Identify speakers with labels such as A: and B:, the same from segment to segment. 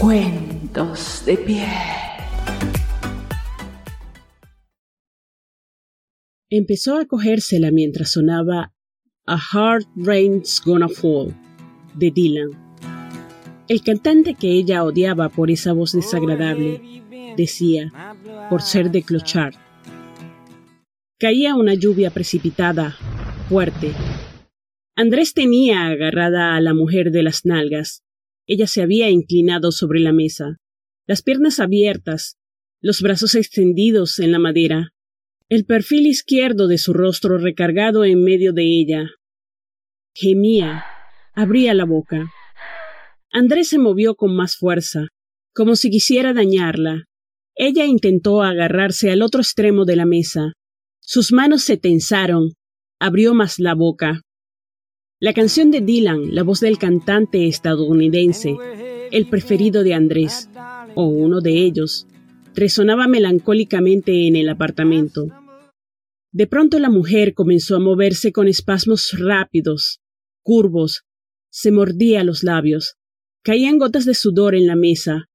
A: Cuentos de pie.
B: Empezó a cogérsela mientras sonaba A Hard Rain's Gonna Fall de Dylan. El cantante que ella odiaba por esa voz desagradable decía, por ser de Clochard. Caía una lluvia precipitada, fuerte. Andrés tenía agarrada a la mujer de las nalgas. Ella se había inclinado sobre la mesa, las piernas abiertas, los brazos extendidos en la madera, el perfil izquierdo de su rostro recargado en medio de ella. Gemía, abría la boca. Andrés se movió con más fuerza, como si quisiera dañarla. Ella intentó agarrarse al otro extremo de la mesa. Sus manos se tensaron. Abrió más la boca. La canción de Dylan, la voz del cantante estadounidense, el preferido de Andrés, o uno de ellos, resonaba melancólicamente en el apartamento. De pronto la mujer comenzó a moverse con espasmos rápidos, curvos, se mordía los labios, caían gotas de sudor en la mesa.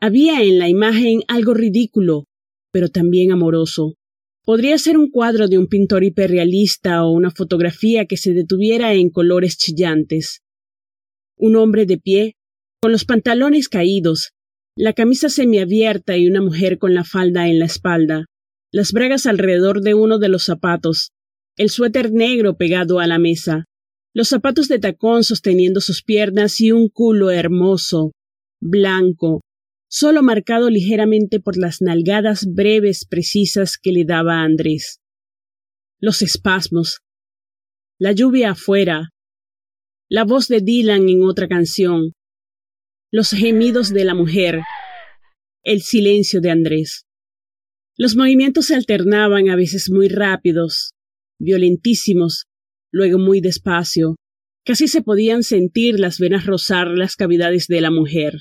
B: Había en la imagen algo ridículo, pero también amoroso. Podría ser un cuadro de un pintor hiperrealista o una fotografía que se detuviera en colores chillantes. Un hombre de pie, con los pantalones caídos, la camisa semiabierta y una mujer con la falda en la espalda, las bragas alrededor de uno de los zapatos, el suéter negro pegado a la mesa, los zapatos de tacón sosteniendo sus piernas y un culo hermoso, blanco, solo marcado ligeramente por las nalgadas breves precisas que le daba Andrés. Los espasmos, la lluvia afuera, la voz de Dylan en otra canción, los gemidos de la mujer, el silencio de Andrés. Los movimientos se alternaban a veces muy rápidos, violentísimos, luego muy despacio. Casi se podían sentir las venas rozar las cavidades de la mujer.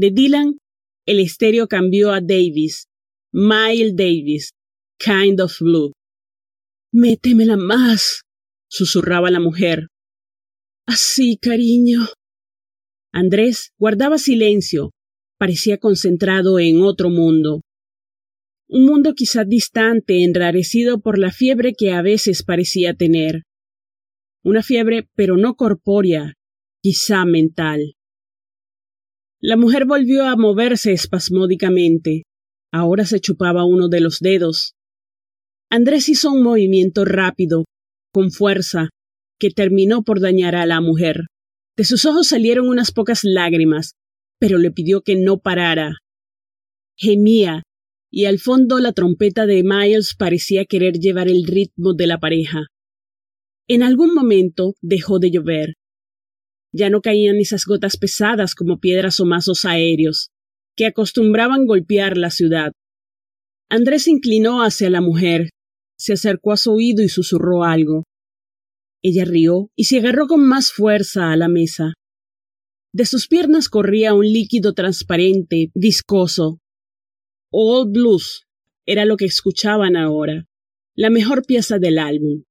B: De Dylan, el estéreo cambió a Davis, Miles Davis, Kind of Blue. Métemela más, susurraba la mujer. Así, cariño. Andrés guardaba silencio, parecía concentrado en otro mundo. Un mundo quizá distante, enrarecido por la fiebre que a veces parecía tener. Una fiebre, pero no corpórea, quizá mental. La mujer volvió a moverse espasmódicamente. Ahora se chupaba uno de los dedos. Andrés hizo un movimiento rápido, con fuerza, que terminó por dañar a la mujer. De sus ojos salieron unas pocas lágrimas, pero le pidió que no parara. Gemía, y al fondo la trompeta de Miles parecía querer llevar el ritmo de la pareja. En algún momento dejó de llover, ya no caían esas gotas pesadas como piedras o mazos aéreos, que acostumbraban golpear la ciudad. Andrés se inclinó hacia la mujer, se acercó a su oído y susurró algo. Ella rió y se agarró con más fuerza a la mesa. De sus piernas corría un líquido transparente, viscoso. Old Blues era lo que escuchaban ahora, la mejor pieza del álbum.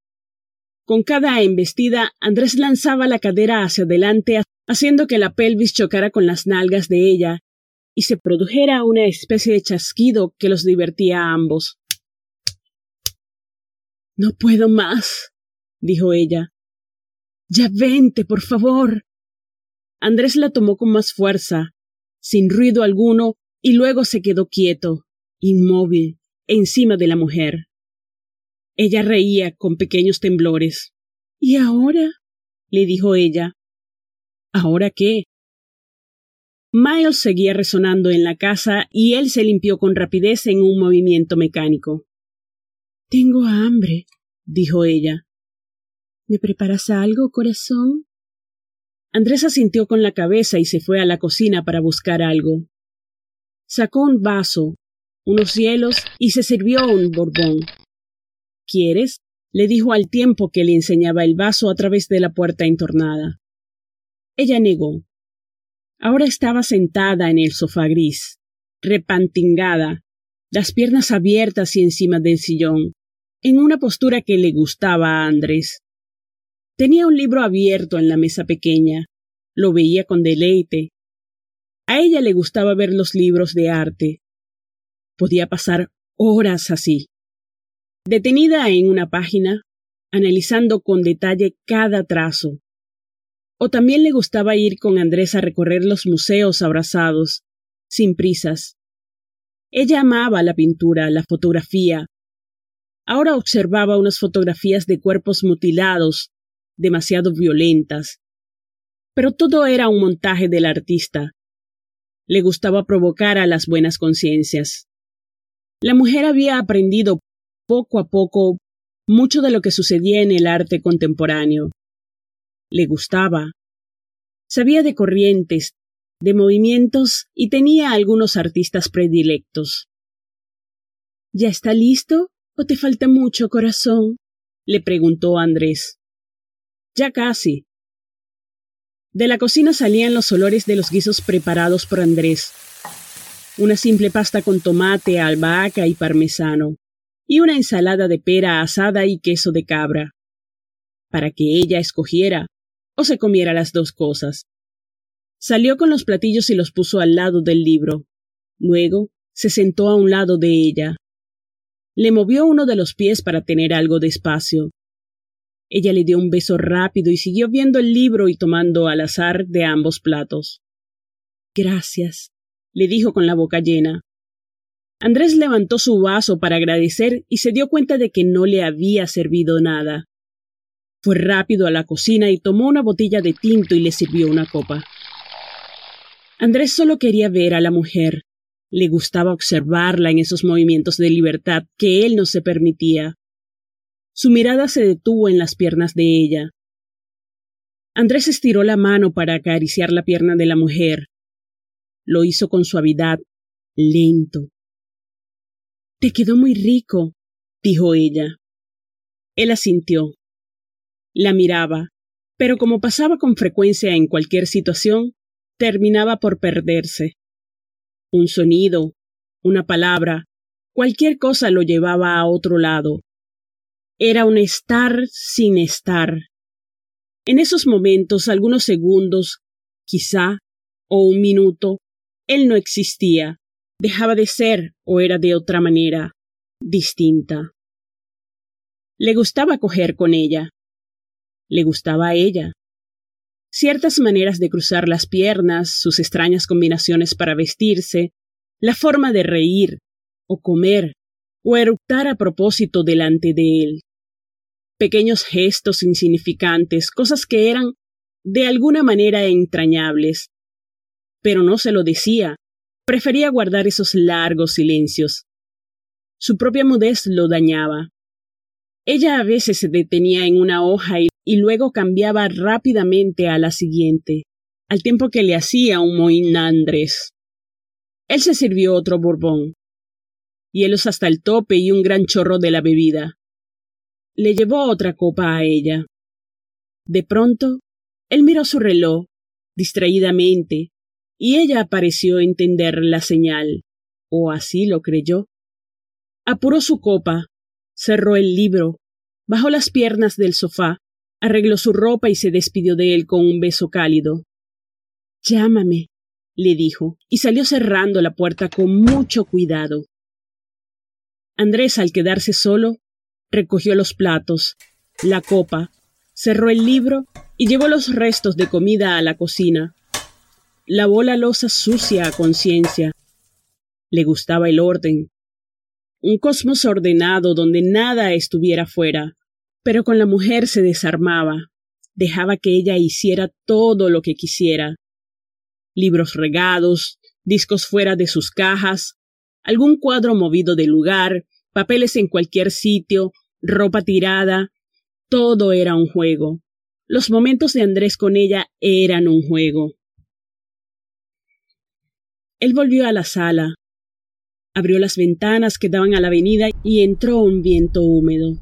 B: Con cada embestida, Andrés lanzaba la cadera hacia adelante, haciendo que la pelvis chocara con las nalgas de ella, y se produjera una especie de chasquido que los divertía a ambos. No puedo más, dijo ella. Ya vente, por favor. Andrés la tomó con más fuerza, sin ruido alguno, y luego se quedó quieto, inmóvil, encima de la mujer. Ella reía con pequeños temblores. ¿Y ahora? le dijo ella. ¿Ahora qué? Miles seguía resonando en la casa y él se limpió con rapidez en un movimiento mecánico. Tengo hambre, dijo ella. ¿Me preparas algo, corazón? Andrés asintió con la cabeza y se fue a la cocina para buscar algo. Sacó un vaso, unos hielos y se sirvió un borbón. ¿Quieres? le dijo al tiempo que le enseñaba el vaso a través de la puerta entornada. Ella negó. Ahora estaba sentada en el sofá gris, repantingada, las piernas abiertas y encima del sillón, en una postura que le gustaba a Andrés. Tenía un libro abierto en la mesa pequeña. Lo veía con deleite. A ella le gustaba ver los libros de arte. Podía pasar horas así, detenida en una página, analizando con detalle cada trazo. O también le gustaba ir con Andrés a recorrer los museos abrazados, sin prisas. Ella amaba la pintura, la fotografía. Ahora observaba unas fotografías de cuerpos mutilados, demasiado violentas. Pero todo era un montaje del artista. Le gustaba provocar a las buenas conciencias. La mujer había aprendido poco a poco mucho de lo que sucedía en el arte contemporáneo le gustaba. Sabía de corrientes, de movimientos y tenía algunos artistas predilectos. ¿Ya está listo o te falta mucho, corazón? le preguntó Andrés. Ya casi. De la cocina salían los olores de los guisos preparados por Andrés. Una simple pasta con tomate, albahaca y parmesano, y una ensalada de pera asada y queso de cabra. Para que ella escogiera, o se comiera las dos cosas. Salió con los platillos y los puso al lado del libro. Luego se sentó a un lado de ella. Le movió uno de los pies para tener algo de espacio. Ella le dio un beso rápido y siguió viendo el libro y tomando al azar de ambos platos. Gracias, le dijo con la boca llena. Andrés levantó su vaso para agradecer y se dio cuenta de que no le había servido nada. Fue rápido a la cocina y tomó una botella de tinto y le sirvió una copa. Andrés solo quería ver a la mujer. Le gustaba observarla en esos movimientos de libertad que él no se permitía. Su mirada se detuvo en las piernas de ella. Andrés estiró la mano para acariciar la pierna de la mujer. Lo hizo con suavidad, lento. Te quedó muy rico, dijo ella. Él asintió. La miraba, pero como pasaba con frecuencia en cualquier situación, terminaba por perderse. Un sonido, una palabra, cualquier cosa lo llevaba a otro lado. Era un estar sin estar. En esos momentos, algunos segundos, quizá, o un minuto, él no existía, dejaba de ser o era de otra manera, distinta. Le gustaba coger con ella, le gustaba a ella. Ciertas maneras de cruzar las piernas, sus extrañas combinaciones para vestirse, la forma de reír, o comer, o eructar a propósito delante de él. Pequeños gestos insignificantes, cosas que eran de alguna manera entrañables. Pero no se lo decía, prefería guardar esos largos silencios. Su propia mudez lo dañaba. Ella a veces se detenía en una hoja y luego cambiaba rápidamente a la siguiente, al tiempo que le hacía un mohín Andrés. Él se sirvió otro borbón, hielos hasta el tope y un gran chorro de la bebida. Le llevó otra copa a ella. De pronto, él miró su reloj, distraídamente, y ella pareció entender la señal, o así lo creyó. Apuró su copa, cerró el libro, bajó las piernas del sofá Arregló su ropa y se despidió de él con un beso cálido. Llámame, le dijo, y salió cerrando la puerta con mucho cuidado. Andrés, al quedarse solo, recogió los platos, la copa, cerró el libro y llevó los restos de comida a la cocina. Lavó la losa sucia a conciencia. Le gustaba el orden. Un cosmos ordenado donde nada estuviera fuera, pero con la mujer se desarmaba, dejaba que ella hiciera todo lo que quisiera. Libros regados, discos fuera de sus cajas, algún cuadro movido de lugar, papeles en cualquier sitio, ropa tirada, todo era un juego. Los momentos de Andrés con ella eran un juego. Él volvió a la sala, abrió las ventanas que daban a la avenida y entró un viento húmedo.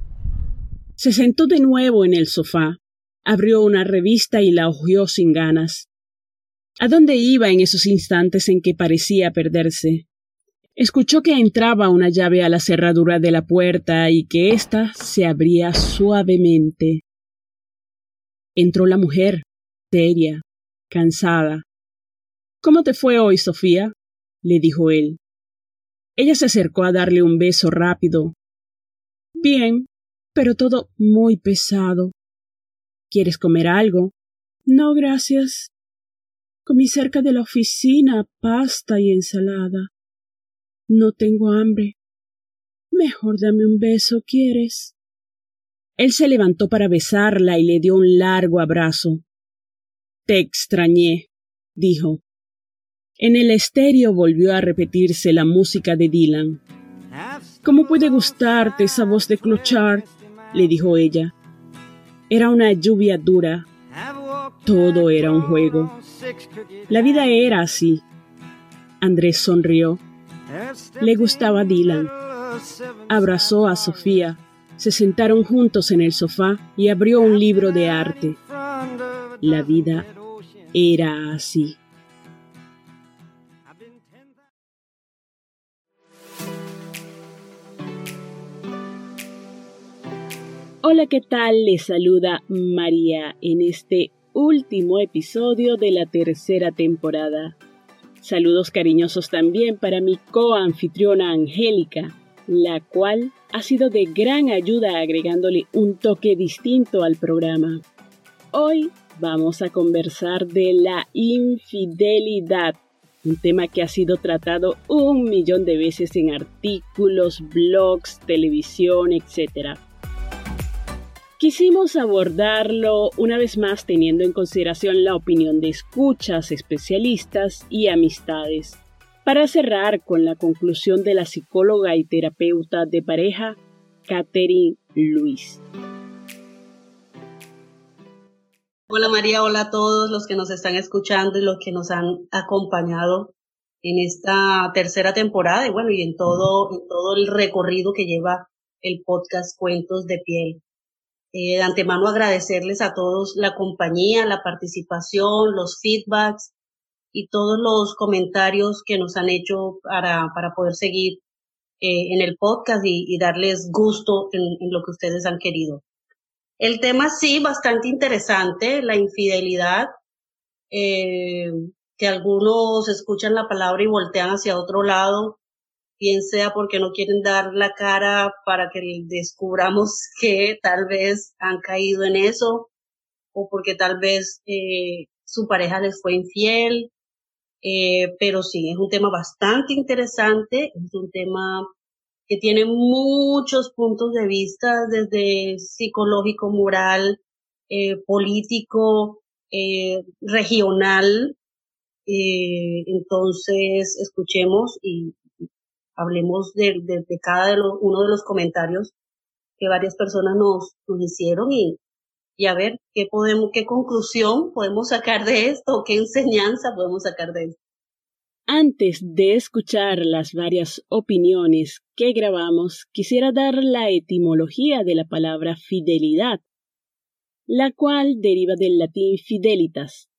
B: Se sentó de nuevo en el sofá, abrió una revista y la hojeó sin ganas. ¿A dónde iba en esos instantes en que parecía perderse? Escuchó que entraba una llave a la cerradura de la puerta y que ésta se abría suavemente. Entró la mujer, seria, cansada. ¿Cómo te fue hoy, Sofía? le dijo él. Ella se acercó a darle un beso rápido. Bien, pero todo muy pesado. ¿Quieres comer algo? No, gracias. Comí cerca de la oficina pasta y ensalada. No tengo hambre. Mejor dame un beso, ¿quieres? Él se levantó para besarla y le dio un largo abrazo. Te extrañé, dijo. En el estéreo volvió a repetirse la música de Dylan. ¿Cómo puede gustarte esa voz de Clochard? le dijo ella. Era una lluvia dura. Todo era un juego. La vida era así. Andrés sonrió. Le gustaba Dylan. Abrazó a Sofía. Se sentaron juntos en el sofá y abrió un libro de arte. La vida era así. Hola, ¿qué tal? Les saluda María en este último episodio de la tercera temporada. Saludos cariñosos también para mi coanfitriona Angélica, la cual ha sido de gran ayuda agregándole un toque distinto al programa. Hoy vamos a conversar de la infidelidad, un tema que ha sido tratado un millón de veces en artículos, blogs, televisión, etc. Quisimos abordarlo una vez más teniendo en consideración la opinión de escuchas, especialistas y amistades. Para cerrar con la conclusión de la psicóloga y terapeuta de pareja, Catherine Luis.
A: Hola María, hola a todos los que nos están escuchando y los que nos han acompañado en esta tercera temporada y bueno, y en todo, en todo el recorrido que lleva el podcast Cuentos de Piel. Eh, de antemano agradecerles a todos la compañía, la participación, los feedbacks y todos los comentarios que nos han hecho para, para poder seguir eh, en el podcast y, darles gusto en, lo que ustedes han querido. El tema sí, bastante interesante, la infidelidad, eh, que algunos escuchan la palabra y voltean hacia otro lado bien sea porque no quieren dar la cara para que descubramos que tal vez han caído en eso o porque tal vez eh, su pareja les fue infiel. Eh, pero sí, es un tema bastante interesante, es un tema que tiene muchos puntos de vista, desde psicológico, moral, eh, político, regional. Entonces, escuchemos y, hablemos de, cada uno de los comentarios que varias personas nos, nos hicieron y, y a ver qué podemos, qué conclusión podemos sacar de esto, qué enseñanza podemos sacar de esto.
B: Antes de escuchar las varias opiniones que grabamos, quisiera dar la etimología de la palabra fidelidad, la cual deriva del latín fidelitas,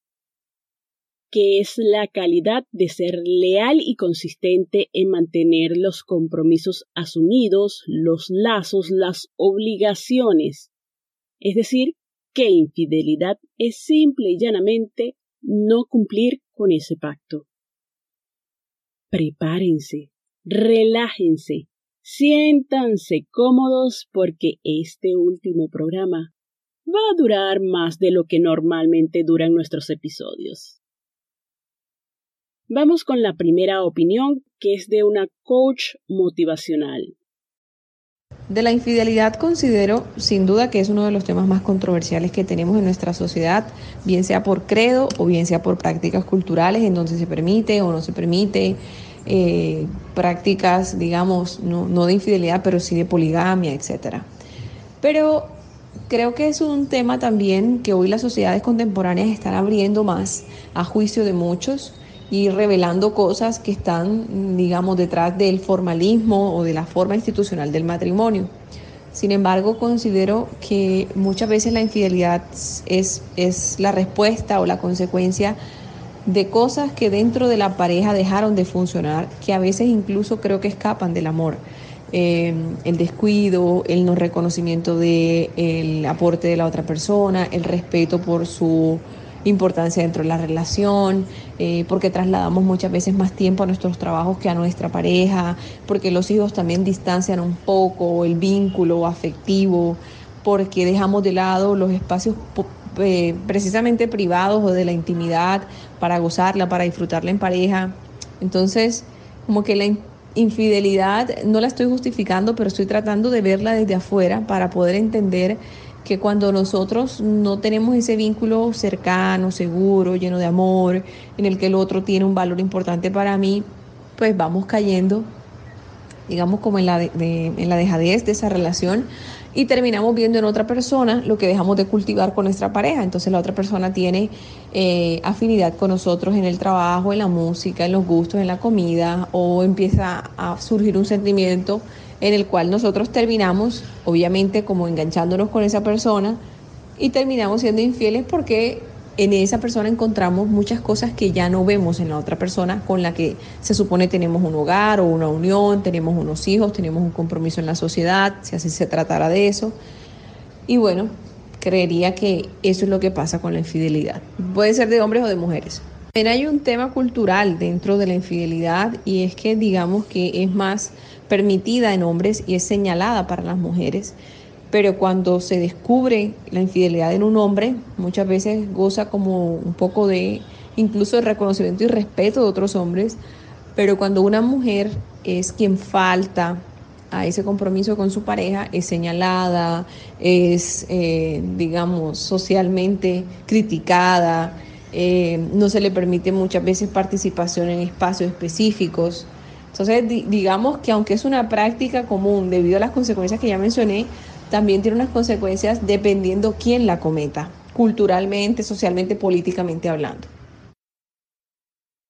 B: que es la calidad de ser leal y consistente en mantener los compromisos asumidos, los lazos, las obligaciones. Es decir, que infidelidad es simple y llanamente no cumplir con ese pacto. Prepárense, relájense, siéntanse cómodos porque este último programa va a durar más de lo que normalmente duran nuestros episodios. Vamos con la primera opinión, que es de una coach motivacional.
C: De la infidelidad considero sin duda que es uno de los temas más controversiales que tenemos en nuestra sociedad, bien sea por credo o bien sea por prácticas culturales en donde se permite o no se permite, eh, prácticas, digamos, no, no de infidelidad, pero sí de poligamia, etc. Pero creo que es un tema también que hoy las sociedades contemporáneas están abriendo más a juicio de muchos y revelando cosas que están, digamos, detrás del formalismo o de la forma institucional del matrimonio. Sin embargo, considero que muchas veces la infidelidad es, es la respuesta o la consecuencia de cosas que dentro de la pareja dejaron de funcionar, que a veces incluso creo que escapan del amor. Eh, el descuido, el no reconocimiento del aporte de la otra persona, el respeto por su importancia dentro de la relación, eh, porque trasladamos muchas veces más tiempo a nuestros trabajos que a nuestra pareja, porque los hijos también distancian un poco el vínculo afectivo, porque dejamos de lado los espacios eh, precisamente privados o de la intimidad para gozarla, para disfrutarla en pareja. Entonces, como que la infidelidad no la estoy justificando, pero estoy tratando de verla desde afuera para poder entender que cuando nosotros no tenemos ese vínculo cercano, seguro, lleno de amor, en el que el otro tiene un valor importante para mí, pues vamos cayendo, digamos, como en la, en la dejadez de esa relación y terminamos viendo en otra persona lo que dejamos de cultivar con nuestra pareja. Entonces la otra persona tiene eh, afinidad con nosotros en el trabajo, en la música, en los gustos, en la comida, o empieza a surgir un sentimiento en el cual nosotros terminamos, obviamente, como enganchándonos con esa persona y terminamos siendo infieles porque en esa persona encontramos muchas cosas que ya no vemos en la otra persona con la que se supone tenemos un hogar o una unión, tenemos unos hijos, tenemos un compromiso en la sociedad, si así se tratara de eso. Y bueno, creería que eso es lo que pasa con la infidelidad. Puede ser de hombres o de mujeres. También hay un tema cultural dentro de la infidelidad y es que digamos que es más permitida en hombres y es señalada para las mujeres pero cuando se descubre la infidelidad en un hombre, muchas veces goza como un poco de incluso de reconocimiento y respeto de otros hombres, pero cuando una mujer es quien falta a ese compromiso con su pareja, es señalada, es, eh, digamos, socialmente criticada, eh, no se le permite muchas veces participación en espacios específicos. Entonces, digamos que aunque es una práctica común debido a las consecuencias que ya mencioné, también tiene unas consecuencias dependiendo quién la cometa, culturalmente, socialmente, políticamente hablando.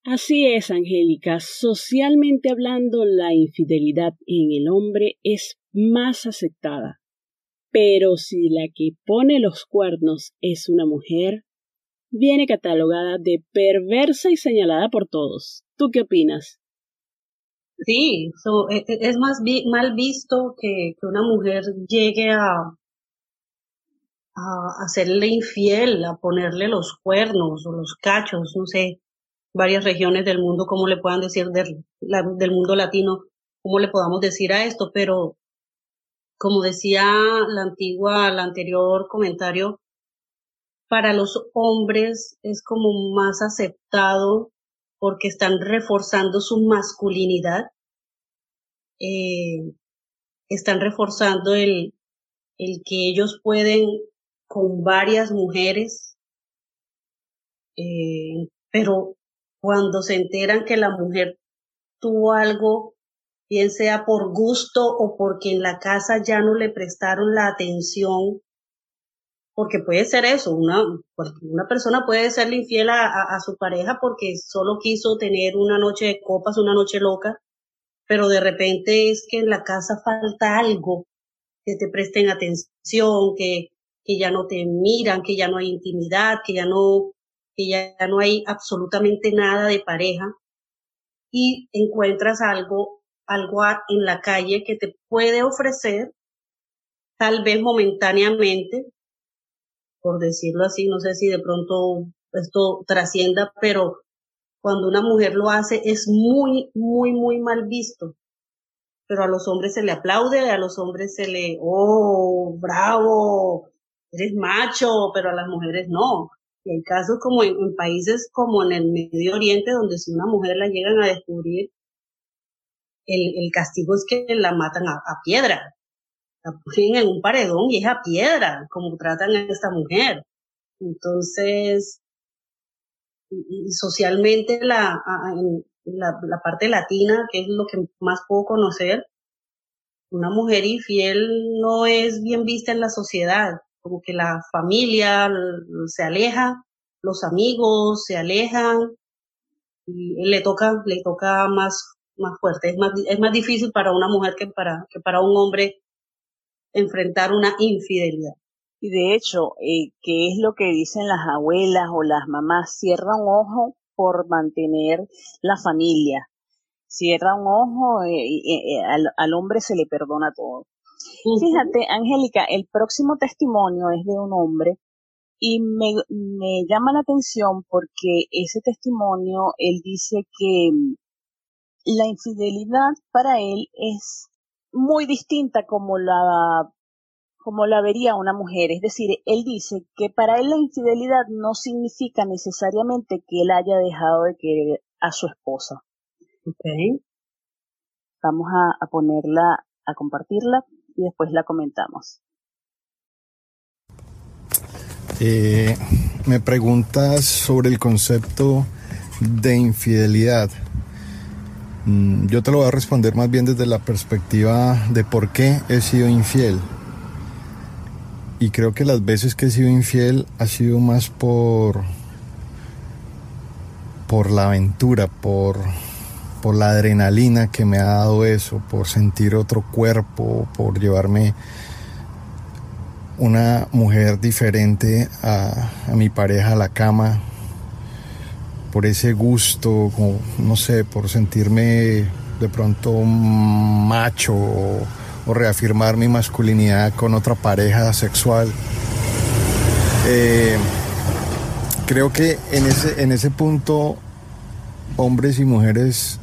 B: Así es, Angélica. Socialmente hablando, la infidelidad en el hombre es más aceptada. Pero si la que pone los cuernos es una mujer, viene catalogada de perversa y señalada por todos. ¿Tú qué opinas?
A: Sí, e, e, es más mal visto que, que, una mujer llegue a, a hacerle infiel, a ponerle los cuernos o los cachos, no sé, varias regiones del mundo, como le puedan decir del, del mundo latino, cómo le podamos decir a esto, pero como decía la antigua, el anterior comentario, para los hombres es como más aceptado porque están reforzando su masculinidad, eh, están reforzando el, el que ellos pueden con varias mujeres, eh, pero cuando se enteran que la mujer tuvo algo, bien sea por gusto o porque en la casa ya no le prestaron la atención porque puede ser eso, una, una persona puede serle infiel a, a, su pareja porque solo quiso tener una noche de copas, una noche loca, pero de repente es que en la casa falta algo, que te presten atención, que, que ya no te miran, que ya no hay intimidad, que ya no, que ya no hay absolutamente nada de pareja y encuentras algo, algo en la calle que te puede ofrecer, tal vez momentáneamente, por decirlo así, no sé si de pronto esto trascienda, pero cuando una mujer lo hace es muy, muy, muy mal visto. Pero a los hombres se le aplaude, a los hombres se le, oh, bravo, eres macho, pero a las mujeres no. Y hay casos como en, países como en el Medio Oriente, donde si una mujer la llegan a descubrir, el, el castigo es que la matan a, a piedra la en un paredón y es a piedra, como tratan a esta mujer. Entonces, socialmente la, la, la parte latina, que es lo que más puedo conocer, una mujer infiel no es bien vista en la sociedad, como que la familia se aleja, los amigos se alejan y le toca, le toca más, más fuerte, es más, es más difícil para una mujer que para, que para un hombre enfrentar una infidelidad.
D: Y de hecho, eh, ¿qué es lo que dicen las abuelas o las mamás? Cierra un ojo por mantener la familia. Cierra un ojo, eh, y, eh, al, hombre se le perdona todo. Fíjate, Angélica, el próximo testimonio es de un hombre Y me, me llama la atención porque ese testimonio, él dice que la infidelidad para él es muy distinta como la como la vería una mujer. Es decir, él dice que para él la infidelidad no significa necesariamente que él haya dejado de querer a su esposa.
A: Okay.
D: Vamos a, a ponerla, a compartirla y después la comentamos.
E: Eh, me preguntas sobre el concepto de infidelidad. Mm, yo te lo voy a responder más bien desde la perspectiva de por qué he sido infiel. Y creo que las veces que he sido infiel ha sido más por por la aventura, por por la adrenalina que me ha dado eso, por sentir otro cuerpo, por llevarme una mujer diferente a, mi pareja a la cama, por ese gusto, como, no sé, por sentirme de pronto macho o, reafirmar mi masculinidad con otra pareja sexual. Eh, creo que en ese, en ese punto hombres y mujeres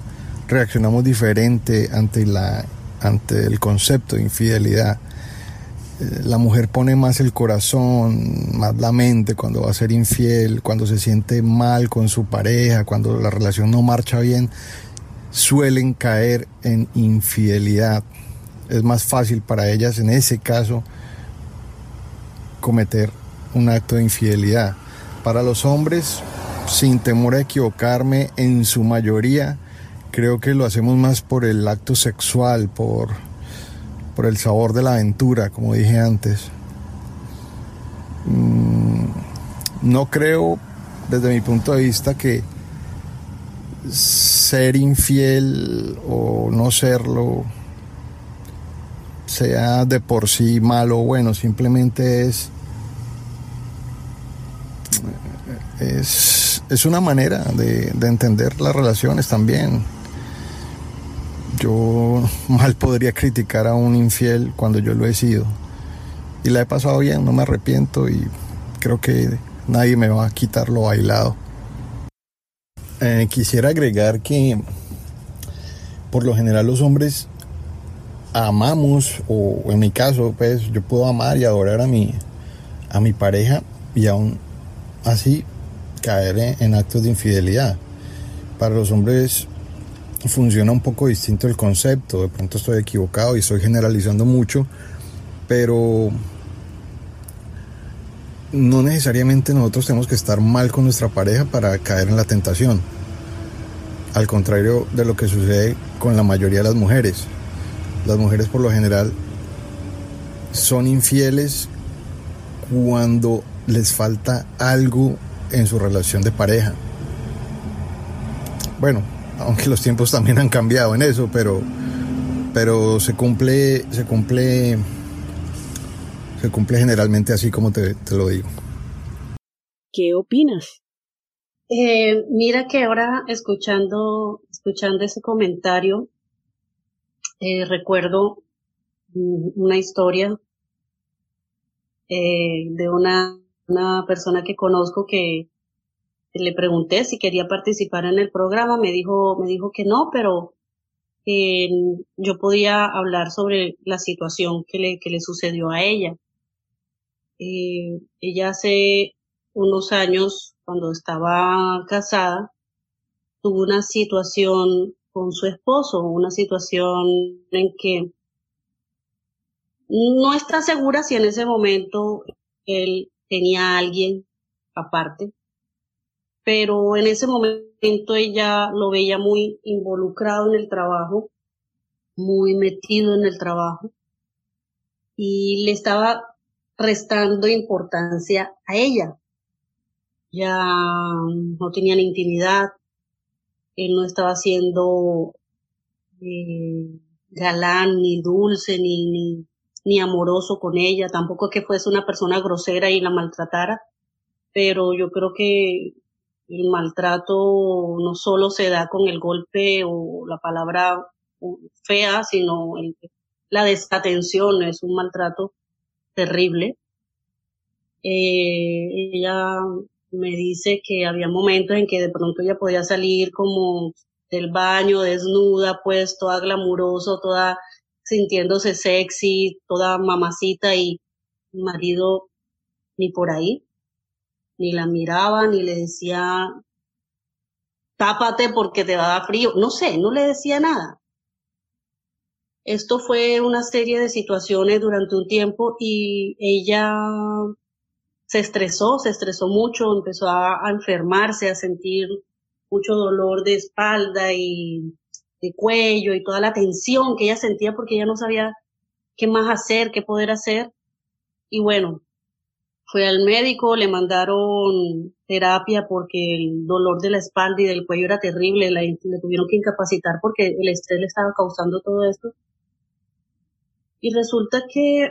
E: reaccionamos diferente ante, la, ante el concepto de infidelidad. Eh, la mujer pone más el corazón, más la mente cuando va a ser infiel, cuando se siente mal con su pareja, cuando la relación no marcha bien, suelen caer en infidelidad. Es más fácil para ellas en ese caso cometer un acto de infidelidad. Para los hombres, sin temor a equivocarme, en su mayoría, creo que lo hacemos más por el acto sexual, por por el sabor de la aventura, como dije antes. Mm, no creo, desde mi punto de vista, que ser infiel o no serlo sea de por sí malo o bueno, simplemente es, es, una manera de, de entender las relaciones también yo mal podría criticar a un infiel cuando yo lo he sido. Y la he pasado bien, no me arrepiento y creo que nadie me va a quitar lo bailado. Eh, quisiera agregar que por lo general los hombres amamos, o en mi caso, pues yo puedo amar y adorar a mi, a mi pareja y aún así caer en actos de infidelidad. Para los hombres funciona un poco distinto el concepto. De pronto estoy equivocado y estoy generalizando mucho, pero no necesariamente nosotros tenemos que estar mal con nuestra pareja para caer en la tentación. Al contrario de lo que sucede con la mayoría de las mujeres. Las mujeres por lo general son infieles cuando les falta algo en su relación de pareja. Bueno, aunque los tiempos también han cambiado en eso, pero, pero se cumple, se cumple, se cumple generalmente así como te, lo digo.
B: ¿Qué opinas?
A: Eh, mira que ahora escuchando, escuchando ese comentario, eh, recuerdo una historia eh, de una, una persona que conozco que le pregunté si quería participar en el programa, me dijo, me dijo que no, pero eh, yo podía hablar sobre la situación que le, que le sucedió a ella. Eh, ella hace unos años, cuando estaba casada, tuvo una situación con su esposo, una situación en que no está segura si en ese momento él tenía a alguien aparte pero en ese momento ella lo veía muy involucrado en el trabajo, muy metido en el trabajo y le estaba restando importancia a ella. Ya no tenían intimidad, él no estaba siendo eh, galán, ni dulce, ni, ni, ni amoroso con ella, tampoco que fuese una persona grosera y la maltratara, pero yo creo que el maltrato no solo se da con el golpe o la palabra fea, sino la desatención es un maltrato terrible. Eh, ella me dice que había momentos en que de pronto ella podía salir como del baño desnuda, pues toda glamuroso, toda sintiéndose sexy, toda mamacita y marido ni por ahí, ni la miraba, ni le decía, tápate porque te va a dar frío, no sé, no le decía nada. Esto fue una serie de situaciones durante un tiempo y ella se estresó, se estresó mucho, empezó a, enfermarse, a sentir mucho dolor de espalda y de cuello y toda la tensión que ella sentía porque ella no sabía qué más hacer, qué poder hacer. Y bueno, fue al médico, le mandaron terapia porque el dolor de la espalda y del cuello era terrible, le tuvieron que incapacitar porque el estrés le estaba causando todo esto. Y resulta que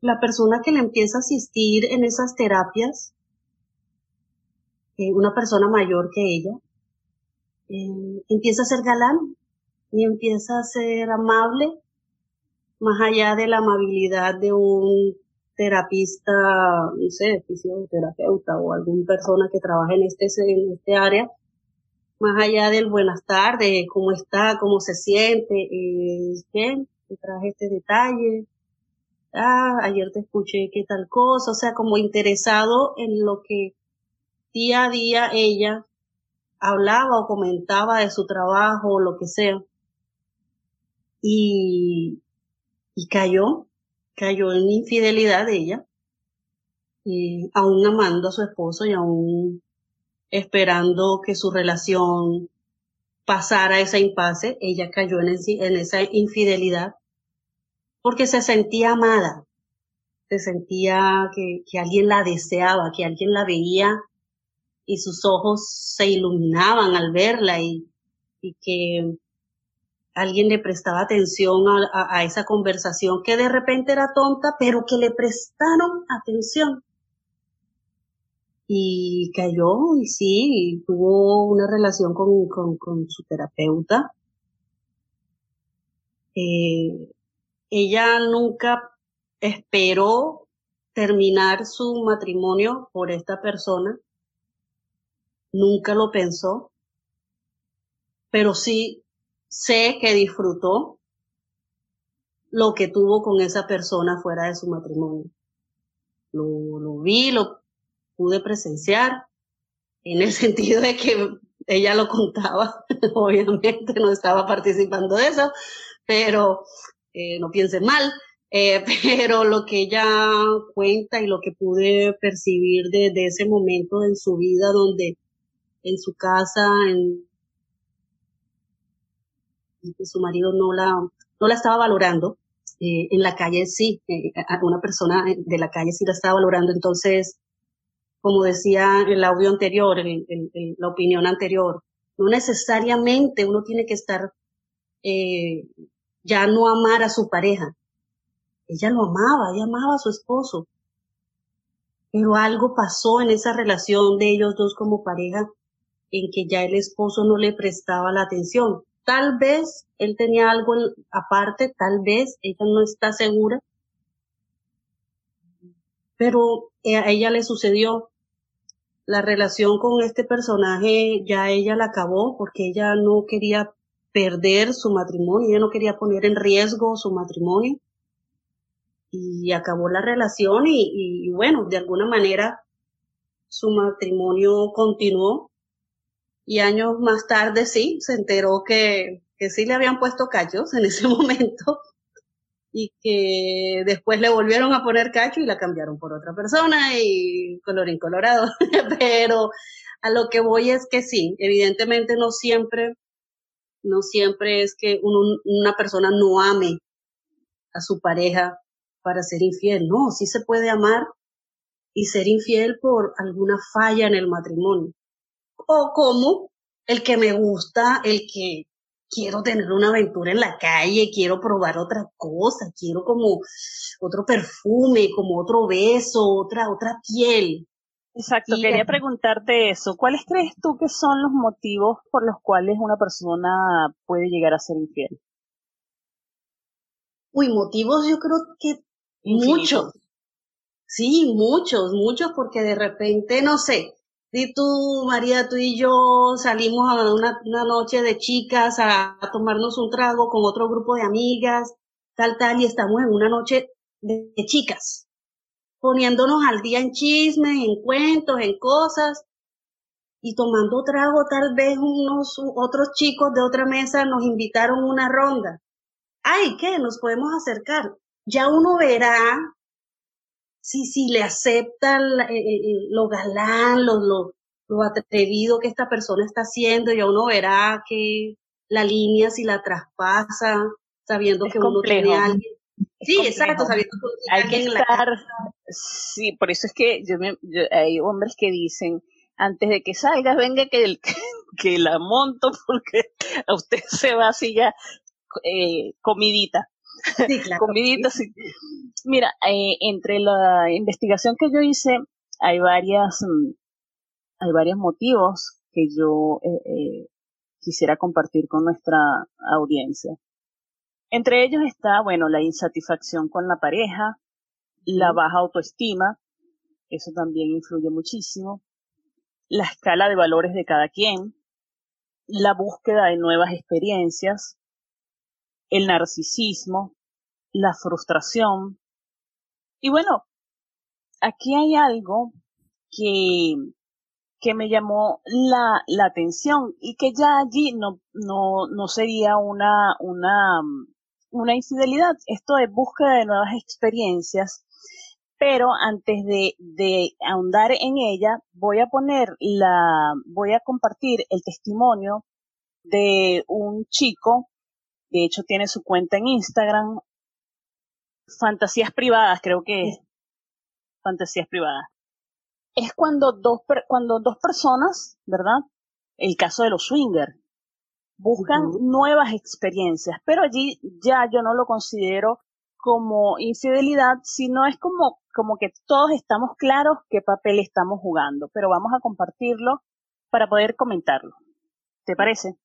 A: la persona que le empieza a asistir en esas terapias, eh, una persona mayor que ella, eh, empieza a ser galán y empieza a ser amable, más allá de la amabilidad de un terapista, no sé, fisioterapeuta o alguna persona que trabaja en este, en este área, más allá del buenas tardes, cómo está, cómo se siente, eh, bien, te traje este detalle, ah, ayer te escuché qué tal cosa, o sea, como interesado en lo que día a día ella hablaba o comentaba de su trabajo o lo que sea. Y, y cayó, cayó en infidelidad de ella, y aún amando a su esposo y aún esperando que su relación pasara esa impasse, ella cayó en, en esa infidelidad porque se sentía amada, se sentía que, que alguien la deseaba, que alguien la veía y sus ojos se iluminaban al verla y, y que alguien le prestaba atención a, esa conversación que de repente era tonta, pero que le prestaron atención. Y cayó y sí, tuvo una relación con, con, con su terapeuta. Eh, ella nunca esperó terminar su matrimonio por esta persona, nunca lo pensó, pero sí sé que disfrutó lo que tuvo con esa persona fuera de su matrimonio. Lo, vi, lo pude presenciar, en el sentido de que ella lo contaba, obviamente no estaba participando de eso, pero eh, no piense mal, eh, pero lo que ella cuenta y lo que pude percibir desde ese momento en su vida donde en su casa, en, su marido no la, no la estaba valorando, eh, en la calle sí, eh, una persona de la calle sí la estaba valorando, entonces, como decía el audio anterior, la opinión anterior, no necesariamente uno tiene que estar eh, ya no amar a su pareja. Ella lo amaba, ella amaba a su esposo. Pero algo pasó en esa relación de ellos dos como pareja en que ya el esposo no le prestaba la atención. Tal vez él tenía algo aparte, tal vez ella no está segura. Pero a ella le sucedió. La relación con este personaje ya ella la acabó porque ella no quería perder su matrimonio, ella no quería poner en riesgo su matrimonio y acabó la relación y, bueno, de alguna manera su matrimonio continuó y años más tarde sí, se enteró que, que sí le habían puesto cachos en ese momento y que después le volvieron a poner cacho y la cambiaron por otra persona y colorín colorado. Pero a lo que voy es que sí, evidentemente no siempre no siempre es que una persona no ame a su pareja para ser infiel. No, sí se puede amar y ser infiel por alguna falla en el matrimonio. O como el que me gusta, el que quiero tener una aventura en la calle, quiero probar otra cosa, quiero como otro perfume, como otro beso, otra, otra piel.
D: Exacto, quería preguntarte eso. ¿Cuáles crees tú que son los motivos por los cuales una persona puede llegar a ser infiel?
A: Uy, motivos yo creo que muchos. Sí, muchos, muchos, porque de repente, no sé, si tú, María, tú y yo salimos a una, noche de chicas a, tomarnos un trago con otro grupo de amigas, tal, tal, y estamos en una noche de, de chicas, poniéndonos al día en chismes, en cuentos, en cosas, y tomando trago, tal vez unos otros chicos de otra mesa nos invitaron una ronda. Ay, ¿qué? Nos podemos acercar. Ya uno verá si, si le aceptan eh, eh, eh, lo galán, lo, lo, lo atrevido que esta persona está haciendo, ya uno verá que la línea si la traspasa, sabiendo que uno tiene a alguien. Sí, exacto, sabiendo que
D: hay que estar, sí, por eso es que yo me, hay hombres que dicen, antes de que salgas, venga que, el, que la monto porque a usted se va así ya eh, comidita. Sí, claro. comidita, sí. Mira, eh, entre la investigación que yo hice, hay varias, mm, hay varios motivos que yo eh, quisiera compartir con nuestra audiencia. Entre ellos está, bueno, la insatisfacción con la pareja, la baja autoestima, eso también influye muchísimo, la escala de valores de cada quien, la búsqueda de nuevas experiencias, el narcisismo, la frustración. Y bueno, aquí hay algo que, que me llamó la, la atención y que ya allí no, no, no sería una, una, una infidelidad. Esto es búsqueda de nuevas experiencias pero antes de, de, ahondar en ella, voy a poner la, voy a compartir el testimonio de un chico, de hecho tiene su cuenta en Instagram, Fantasías Privadas, creo que es, Fantasías Privadas. Es cuando dos, cuando dos personas, ¿verdad? El caso de los swingers, buscan nuevas experiencias, pero allí ya yo no lo considero como infidelidad, sino es como, como que todos estamos claros qué papel estamos jugando, pero vamos a compartirlo para poder comentarlo. ¿Te parece?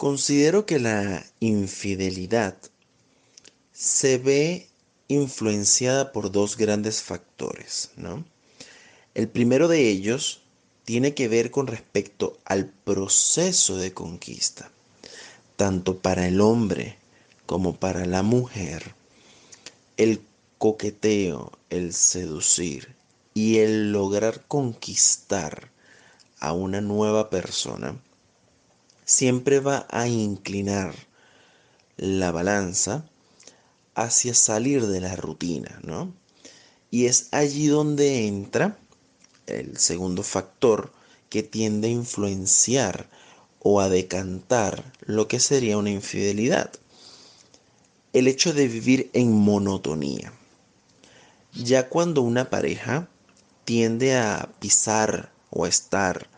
F: Considero que la infidelidad se ve influenciada por dos grandes factores, ¿no? El primero de ellos tiene que ver con respecto al proceso de conquista tanto para el hombre como para la mujer, el coqueteo, el seducir y el lograr conquistar a una nueva persona siempre va a inclinar la balanza hacia salir de la rutina, ¿no? Y es allí donde entra el segundo factor que tiende a influenciar o a decantar lo que sería una infidelidad. El hecho de vivir en monotonía. Ya cuando una pareja tiende a pisar o a estar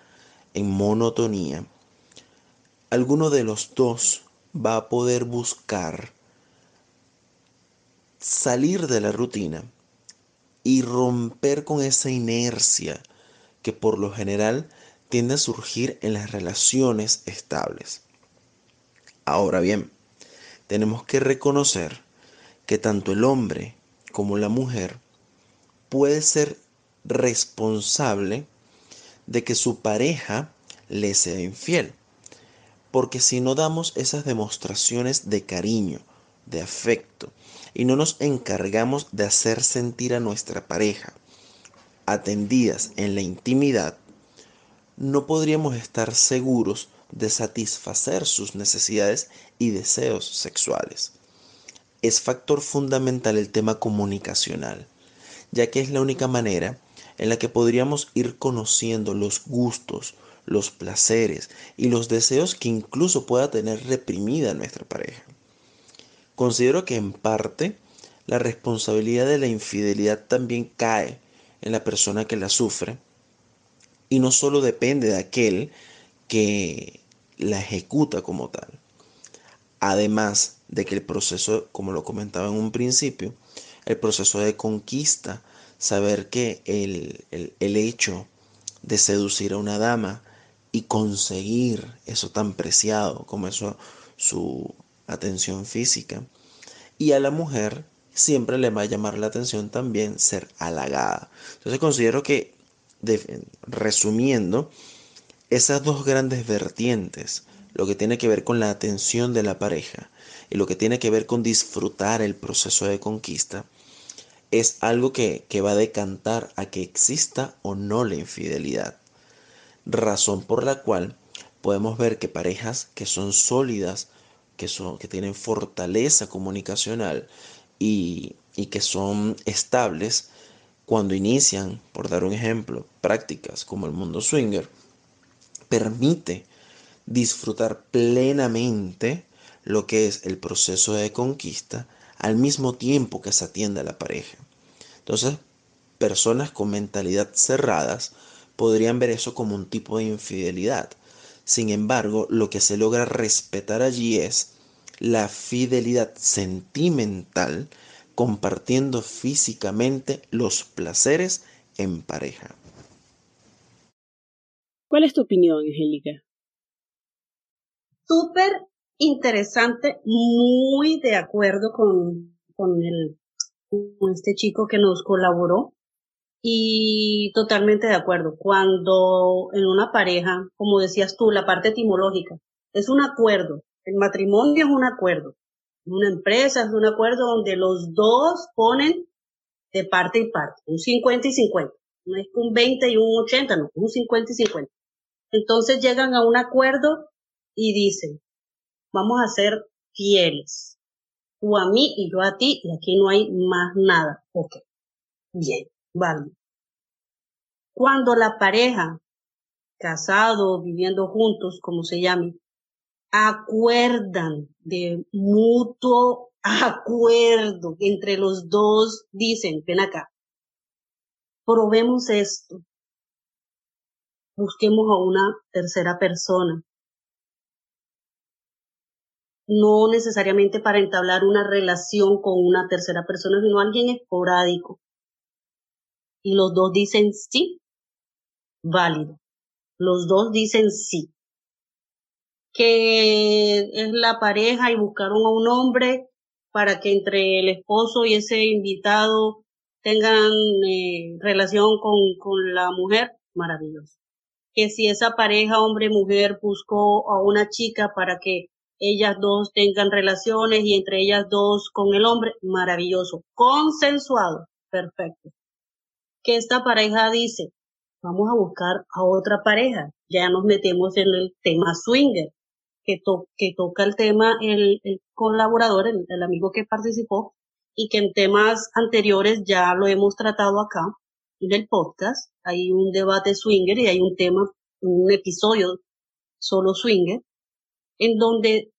F: en monotonía, alguno de los dos va a poder buscar salir de la rutina y romper con esa inercia que por lo general tiende a surgir en las relaciones estables. Ahora bien, tenemos que reconocer que tanto el hombre como la mujer puede ser responsable de que su pareja le sea infiel. Porque si no damos esas demostraciones de cariño, de afecto, y no nos encargamos de hacer sentir a nuestra pareja atendidas en la intimidad, no podríamos estar seguros de satisfacer sus necesidades y deseos sexuales. Es factor fundamental el tema comunicacional, ya que es la única manera en la que podríamos ir conociendo los gustos, los placeres y los deseos que incluso pueda tener reprimida nuestra pareja. Considero que en parte la responsabilidad de la infidelidad también cae en la persona que la sufre, y no solo depende de aquel que la ejecuta como tal. Además de que el proceso, como lo comentaba en un principio, el proceso de conquista, saber que el, el hecho de seducir a una dama y conseguir eso tan preciado como eso, su atención física, y a la mujer siempre le va a llamar la atención también ser halagada. Entonces considero que, resumiendo, esas dos grandes vertientes, lo que tiene que ver con la atención de la pareja y lo que tiene que ver con disfrutar el proceso de conquista, es algo que, que va a decantar a que exista o no la infidelidad. Razón por la cual podemos ver que parejas que son sólidas, que, son, que tienen fortaleza comunicacional y, y que son estables, cuando inician, por dar un ejemplo, prácticas como el mundo swinger, permite disfrutar plenamente lo que es el proceso de conquista al mismo tiempo que se atiende a la pareja. Entonces, personas con mentalidad cerradas podrían ver eso como un tipo de infidelidad. Sin embargo, lo que se logra respetar allí es la fidelidad sentimental compartiendo físicamente los placeres en pareja.
B: ¿Cuál es tu opinión, Angélica?
A: Súper interesante, muy de acuerdo con, con, el, con este chico que nos colaboró y totalmente de acuerdo. Cuando en una pareja, como decías tú, la parte etimológica, es un acuerdo. El matrimonio es un acuerdo. Una empresa es un acuerdo donde los dos ponen de parte y parte, un 50 y 50. No es un 20 y un 80, no, un 50 y 50. Entonces llegan a un acuerdo y dicen, vamos a ser fieles. Tú a mí y yo a ti y aquí no hay más nada. Ok. Bien, vale. Cuando la pareja, casado, viviendo juntos, como se llame, acuerdan de mutuo acuerdo entre los dos, dicen, ven acá, probemos esto, busquemos a una tercera persona. No necesariamente para entablar una relación con una tercera persona, sino alguien esporádico. Y los dos dicen sí, válido. Los dos dicen sí que es la pareja y buscaron a un hombre para que entre el esposo y ese invitado tengan eh, relación con, con la mujer, maravilloso. Que si esa pareja hombre-mujer buscó a una chica para que ellas dos tengan relaciones y entre ellas dos con el hombre, maravilloso. Consensuado, perfecto. Que esta pareja dice, vamos a buscar a otra pareja. Ya nos metemos en el tema swinger que, que toca el tema el, colaborador, el, amigo que participó, y que en temas anteriores ya lo hemos tratado acá en el podcast. Hay un debate swinger y hay un tema, un episodio solo swinger, en donde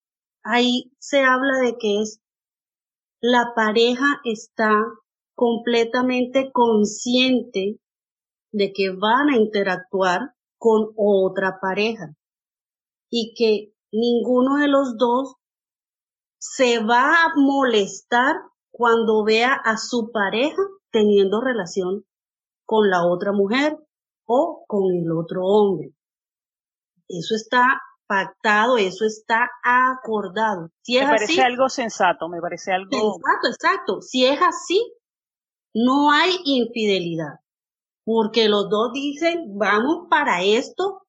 A: ahí se habla de que es la pareja está completamente consciente de que van a interactuar con otra pareja y que ninguno de los dos se va a molestar cuando vea a su pareja teniendo relación con la otra mujer o con el otro hombre. Eso está pactado, eso está acordado.
D: Si me parece algo sensato, me parece algo.
A: Exacto, exacto. Si es así, no hay infidelidad. Porque los dos dicen, vamos para esto,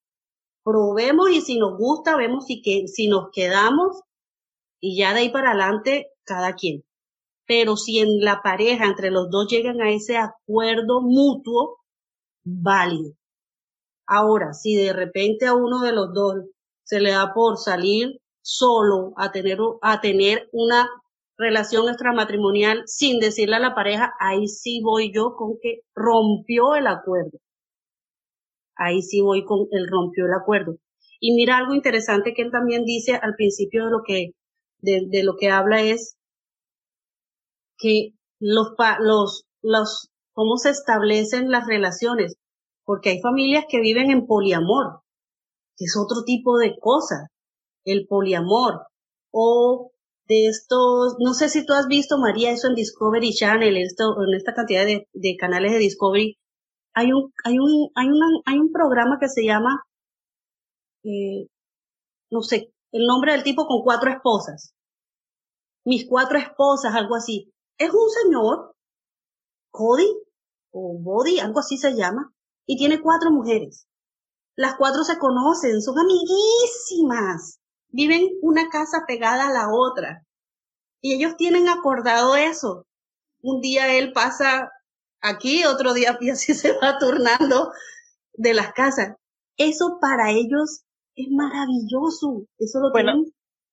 A: probemos y si nos gusta, vemos si, que, si nos quedamos y ya de ahí para adelante cada quien. Pero si en la pareja, entre los dos llegan a ese acuerdo mutuo, válido. Ahora, si de repente a uno de los dos se le da por salir solo a tener, a tener una relación extramatrimonial sin decirle a la pareja, ahí sí voy yo con que rompió el acuerdo. Ahí sí voy con, él rompió el acuerdo. Y mira algo interesante que él también dice al principio de lo que, de, lo que habla es que los, los, los, cómo se establecen las relaciones, porque hay familias que viven en poliamor, que es otro tipo de cosa, el poliamor, o de estos, no sé si tú has visto, María, eso en Discovery Channel, esto, en esta cantidad de, canales de Discovery, hay un, hay un, hay una, hay un programa que se llama, eh, no sé, el nombre del tipo con cuatro esposas. Mis cuatro esposas, algo así. es un señor, Cody, o Body, algo así se llama, y tiene cuatro mujeres. Las cuatro se conocen, son amiguísimas. Viven una casa pegada a la otra. Y ellos tienen acordado eso. Un día él pasa aquí, otro día y así se va turnando de las casas. Eso para ellos es maravilloso. Eso lo
D: bueno,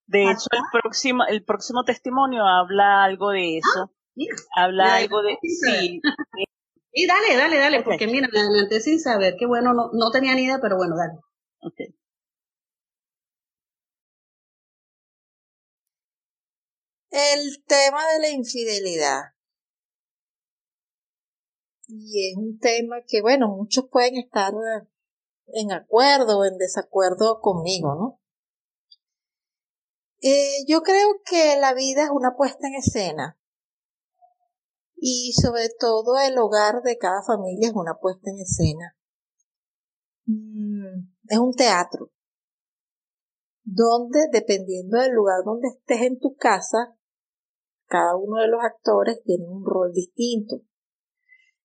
D: De hecho, el próximo, el próximo testimonio habla algo de eso. Ah, habla algo de... Sí,
A: y dale, dale, dale, porque mira, me adelanté sin saber, qué bueno, no, no tenía ni idea, pero bueno, dale. Okay.
G: El tema de la infidelidad. Y es un tema que, bueno, muchos pueden estar en acuerdo o en desacuerdo conmigo, ¿no? Eh, yo creo que la vida es una puesta en escena y sobre todo el hogar de cada familia es una puesta en escena. Mm, es un teatro donde dependiendo del lugar donde estés en tu casa, cada uno de los actores tiene un rol distinto.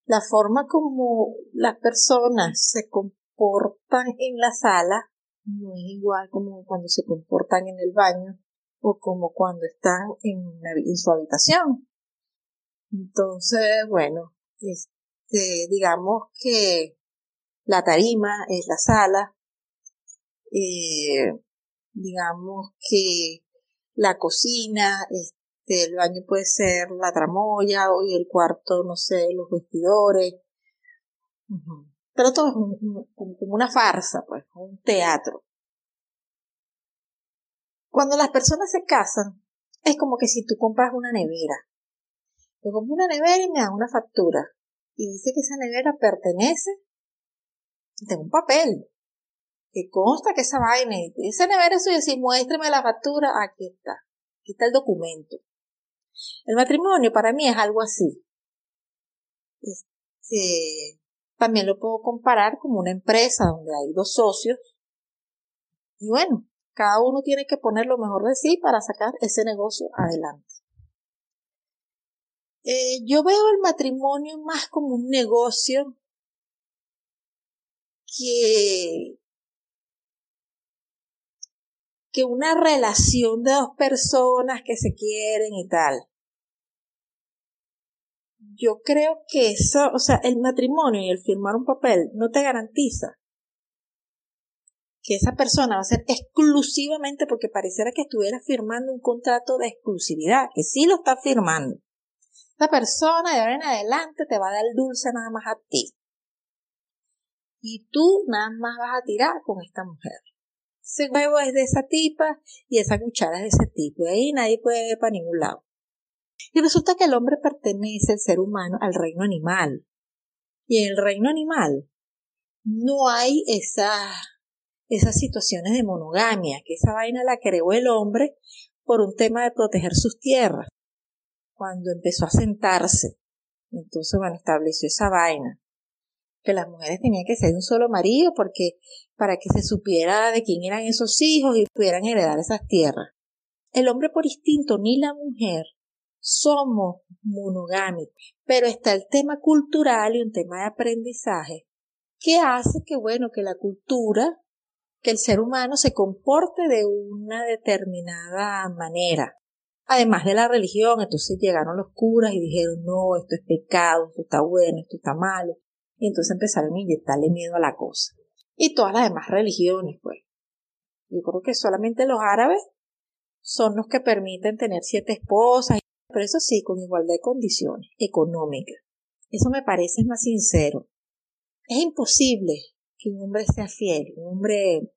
G: La forma como las personas se comportan en la sala no es igual como cuando se comportan en el baño o como cuando están en, su habitación. Entonces, bueno, este, digamos que la tarima es la sala, eh, digamos que la cocina, este, el baño puede ser la tramoya y el cuarto, no sé, los vestidores. Pero todo es como una farsa, pues, un teatro. Cuando las personas se casan, es como que si tú compras una nevera. Yo compro una nevera y me da una factura. Y dice que esa nevera pertenece. Tengo un papel que consta que esa vaina, esa nevera es suya, si muéstreme la factura, aquí está. Aquí está el documento. El matrimonio para mí es algo así. Este, también lo puedo comparar como una empresa donde hay dos socios. Y bueno, cada uno tiene que poner lo mejor de sí para sacar ese negocio adelante. Eh, yo veo el matrimonio más como un negocio que, que una relación de dos personas que se quieren y tal. Yo creo que eso, o sea, el matrimonio y el firmar un papel no te garantiza que esa persona va a ser exclusivamente porque pareciera que estuviera firmando un contrato de exclusividad, que sí lo está firmando esta persona de ahora en adelante te va a dar dulce nada más a ti. Y tú nada más vas a tirar con esta mujer. Ese huevo es de esa tipa y esa cuchara es de ese tipo. Y ahí nadie puede ir para ningún lado. Y resulta que el hombre pertenece, el ser humano, al reino animal. Y en el reino animal no hay esa, esas situaciones de monogamia, que esa vaina la creó el hombre por un tema de proteger sus tierras cuando empezó a sentarse. Entonces, bueno, estableció esa vaina. Que las mujeres tenían que ser un solo marido porque para que se supiera de quién eran esos hijos y pudieran heredar esas tierras. El hombre por instinto ni la mujer somos monogámicos, pero está el tema cultural y un tema de aprendizaje que hace que, bueno, que la cultura, que el ser humano se comporte de una determinada manera además de la religión, entonces llegaron los curas y dijeron, no, esto es pecado, esto está bueno, esto está malo. Y entonces empezaron a inyectarle miedo a la cosa. Y todas las demás religiones, pues. Yo creo que solamente los árabes son los que permiten tener siete esposas, pero eso sí, con igualdad de condiciones económicas. Eso me parece más sincero. Es imposible que un hombre sea fiel, un hombre,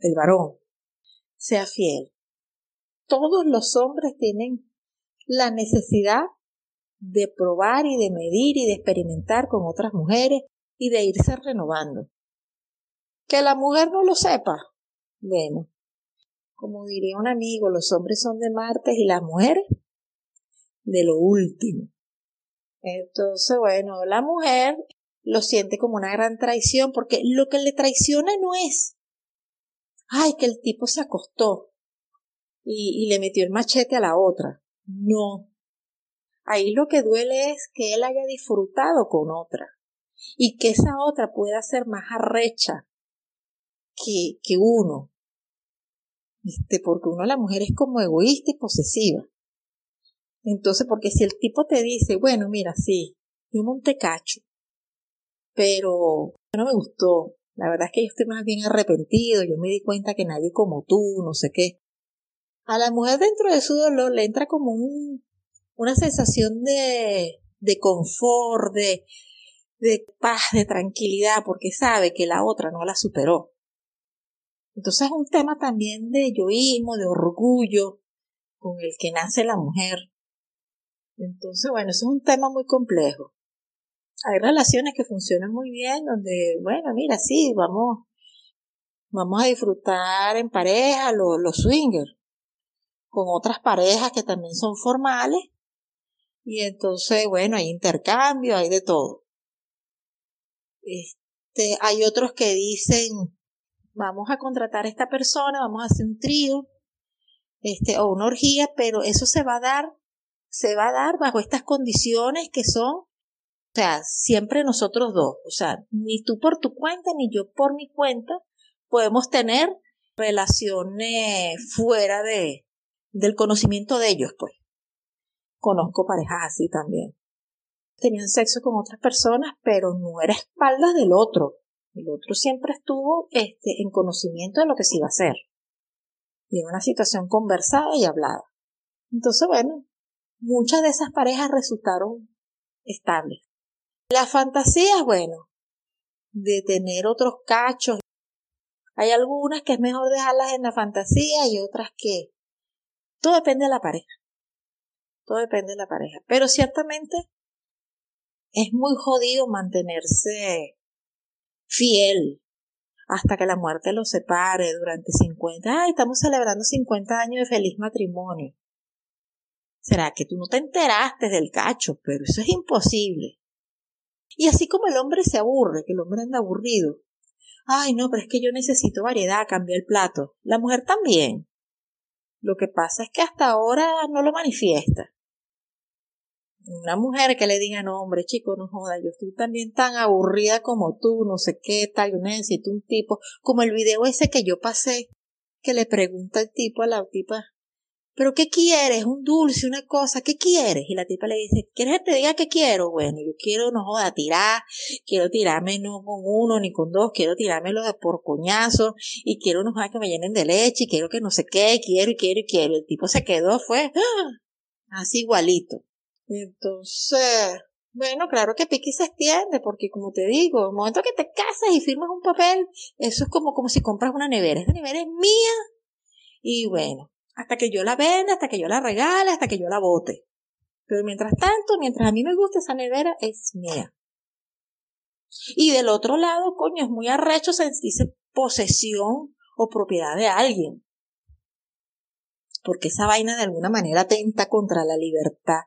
G: el varón, sea fiel todos los hombres tienen la necesidad de probar y de medir y de experimentar con otras mujeres y de irse renovando. Que la mujer no lo sepa. Bueno, como diría un amigo, los hombres son de martes y las mujeres de lo último. Entonces, bueno, la mujer lo siente como una gran traición porque lo que le traiciona no es, ay, que el tipo se acostó, y, le metió el machete a la otra. No. Ahí lo que duele es que él haya disfrutado con otra y que esa otra pueda ser más arrecha que, que uno. Este, porque uno la mujer es como egoísta y posesiva. Entonces, porque si el tipo te dice, bueno, mira, sí, yo monté cacho, pero no me gustó. La verdad es que yo estoy más bien arrepentido, yo me di cuenta que nadie como tú, no sé qué. A la mujer dentro de su dolor le entra como un, una sensación de, de confort, de, de paz, de tranquilidad, porque sabe que la otra no la superó. Entonces es un tema también de yoísmo, de orgullo con el que nace la mujer. Entonces, bueno, eso es un tema muy complejo. Hay relaciones que funcionan muy bien, donde, bueno, mira, sí, vamos, vamos a disfrutar en pareja los, los swingers, con otras parejas que también son formales, y entonces, bueno, hay intercambio, hay de todo. Este, hay otros que dicen, vamos a contratar a esta persona, vamos a hacer un trío, este, o una orgía, pero eso se va a dar, se va a dar bajo estas condiciones que son, o sea, siempre nosotros dos, o sea, ni tú por tu cuenta, ni yo por mi cuenta, podemos tener relaciones fuera de, del conocimiento de ellos, pues. Conozco parejas así también. Tenían sexo con otras personas, pero no era espaldas del otro. El otro siempre estuvo este, en conocimiento de lo que se iba a hacer. Y en una situación conversada y hablada. Entonces, bueno, muchas de esas parejas resultaron estables. Las fantasías, bueno, de tener otros cachos. Hay algunas que es mejor dejarlas en la fantasía y otras que todo depende de la pareja. Todo depende de la pareja. Pero ciertamente es muy jodido mantenerse fiel hasta que la muerte los separe durante 50. Ay, estamos celebrando 50 años de feliz matrimonio. ¿Será que tú no te enteraste del cacho? Pero eso es imposible. Y así como el hombre se aburre, que el hombre anda aburrido. Ay, no, pero es que yo necesito variedad, cambiar el plato. La mujer también. Lo que pasa es que hasta ahora no lo manifiesta una mujer que le diga, no, hombre, chico, no joda, yo estoy también tan aburrida como tú, no sé qué tal, yo necesito un tipo, como el video ese que yo pasé, que le pregunta el tipo a la tipa, pero ¿qué quieres? Un dulce, una cosa, ¿qué quieres? Y la tipa le dice, ¿quieres que te diga qué quiero? Bueno, yo quiero, no joda, tirar, quiero tirarme no con uno ni con dos, quiero tirármelo de por coñazo, y quiero no joda que me llenen de leche, y quiero que no sé qué, quiero y quiero y quiero. El tipo se quedó, fue, ¡ah! así igualito. Entonces, bueno, claro que Piqui se extiende, porque como te digo, el momento que te casas y firmas un papel, eso es como, como si compras una nevera. Esta nevera es mía. Y bueno, hasta que yo la venda, hasta que yo la regale, hasta que yo la vote. Pero mientras tanto, mientras a mí me gusta esa nevera, es mía. Y del otro lado, coño, es muy arrecho sentirse posesión o propiedad de alguien porque esa vaina de alguna manera atenta contra la libertad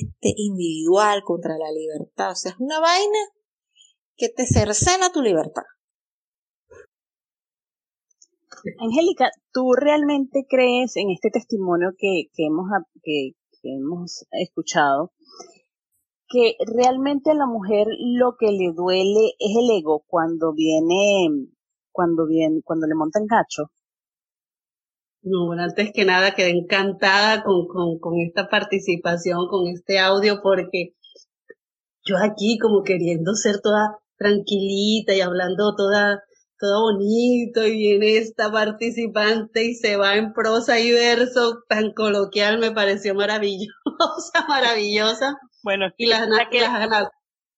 G: este, individual, contra la libertad. O sea, es una vaina que te cercena tu libertad.
D: Angélica, ¿tú realmente crees en este testimonio que, que, hemos, que, hemos escuchado? que realmente a la mujer lo que le duele es el ego cuando viene, cuando viene, cuando le montan cacho.
A: No, bueno, antes que nada quedé encantada con, con, con esta participación, con este audio, porque yo aquí como queriendo ser toda tranquilita y hablando toda, todo bonito y viene esta participante y se va en prosa y verso tan coloquial, me pareció maravillosa, maravillosa.
D: Bueno, y las, que, las,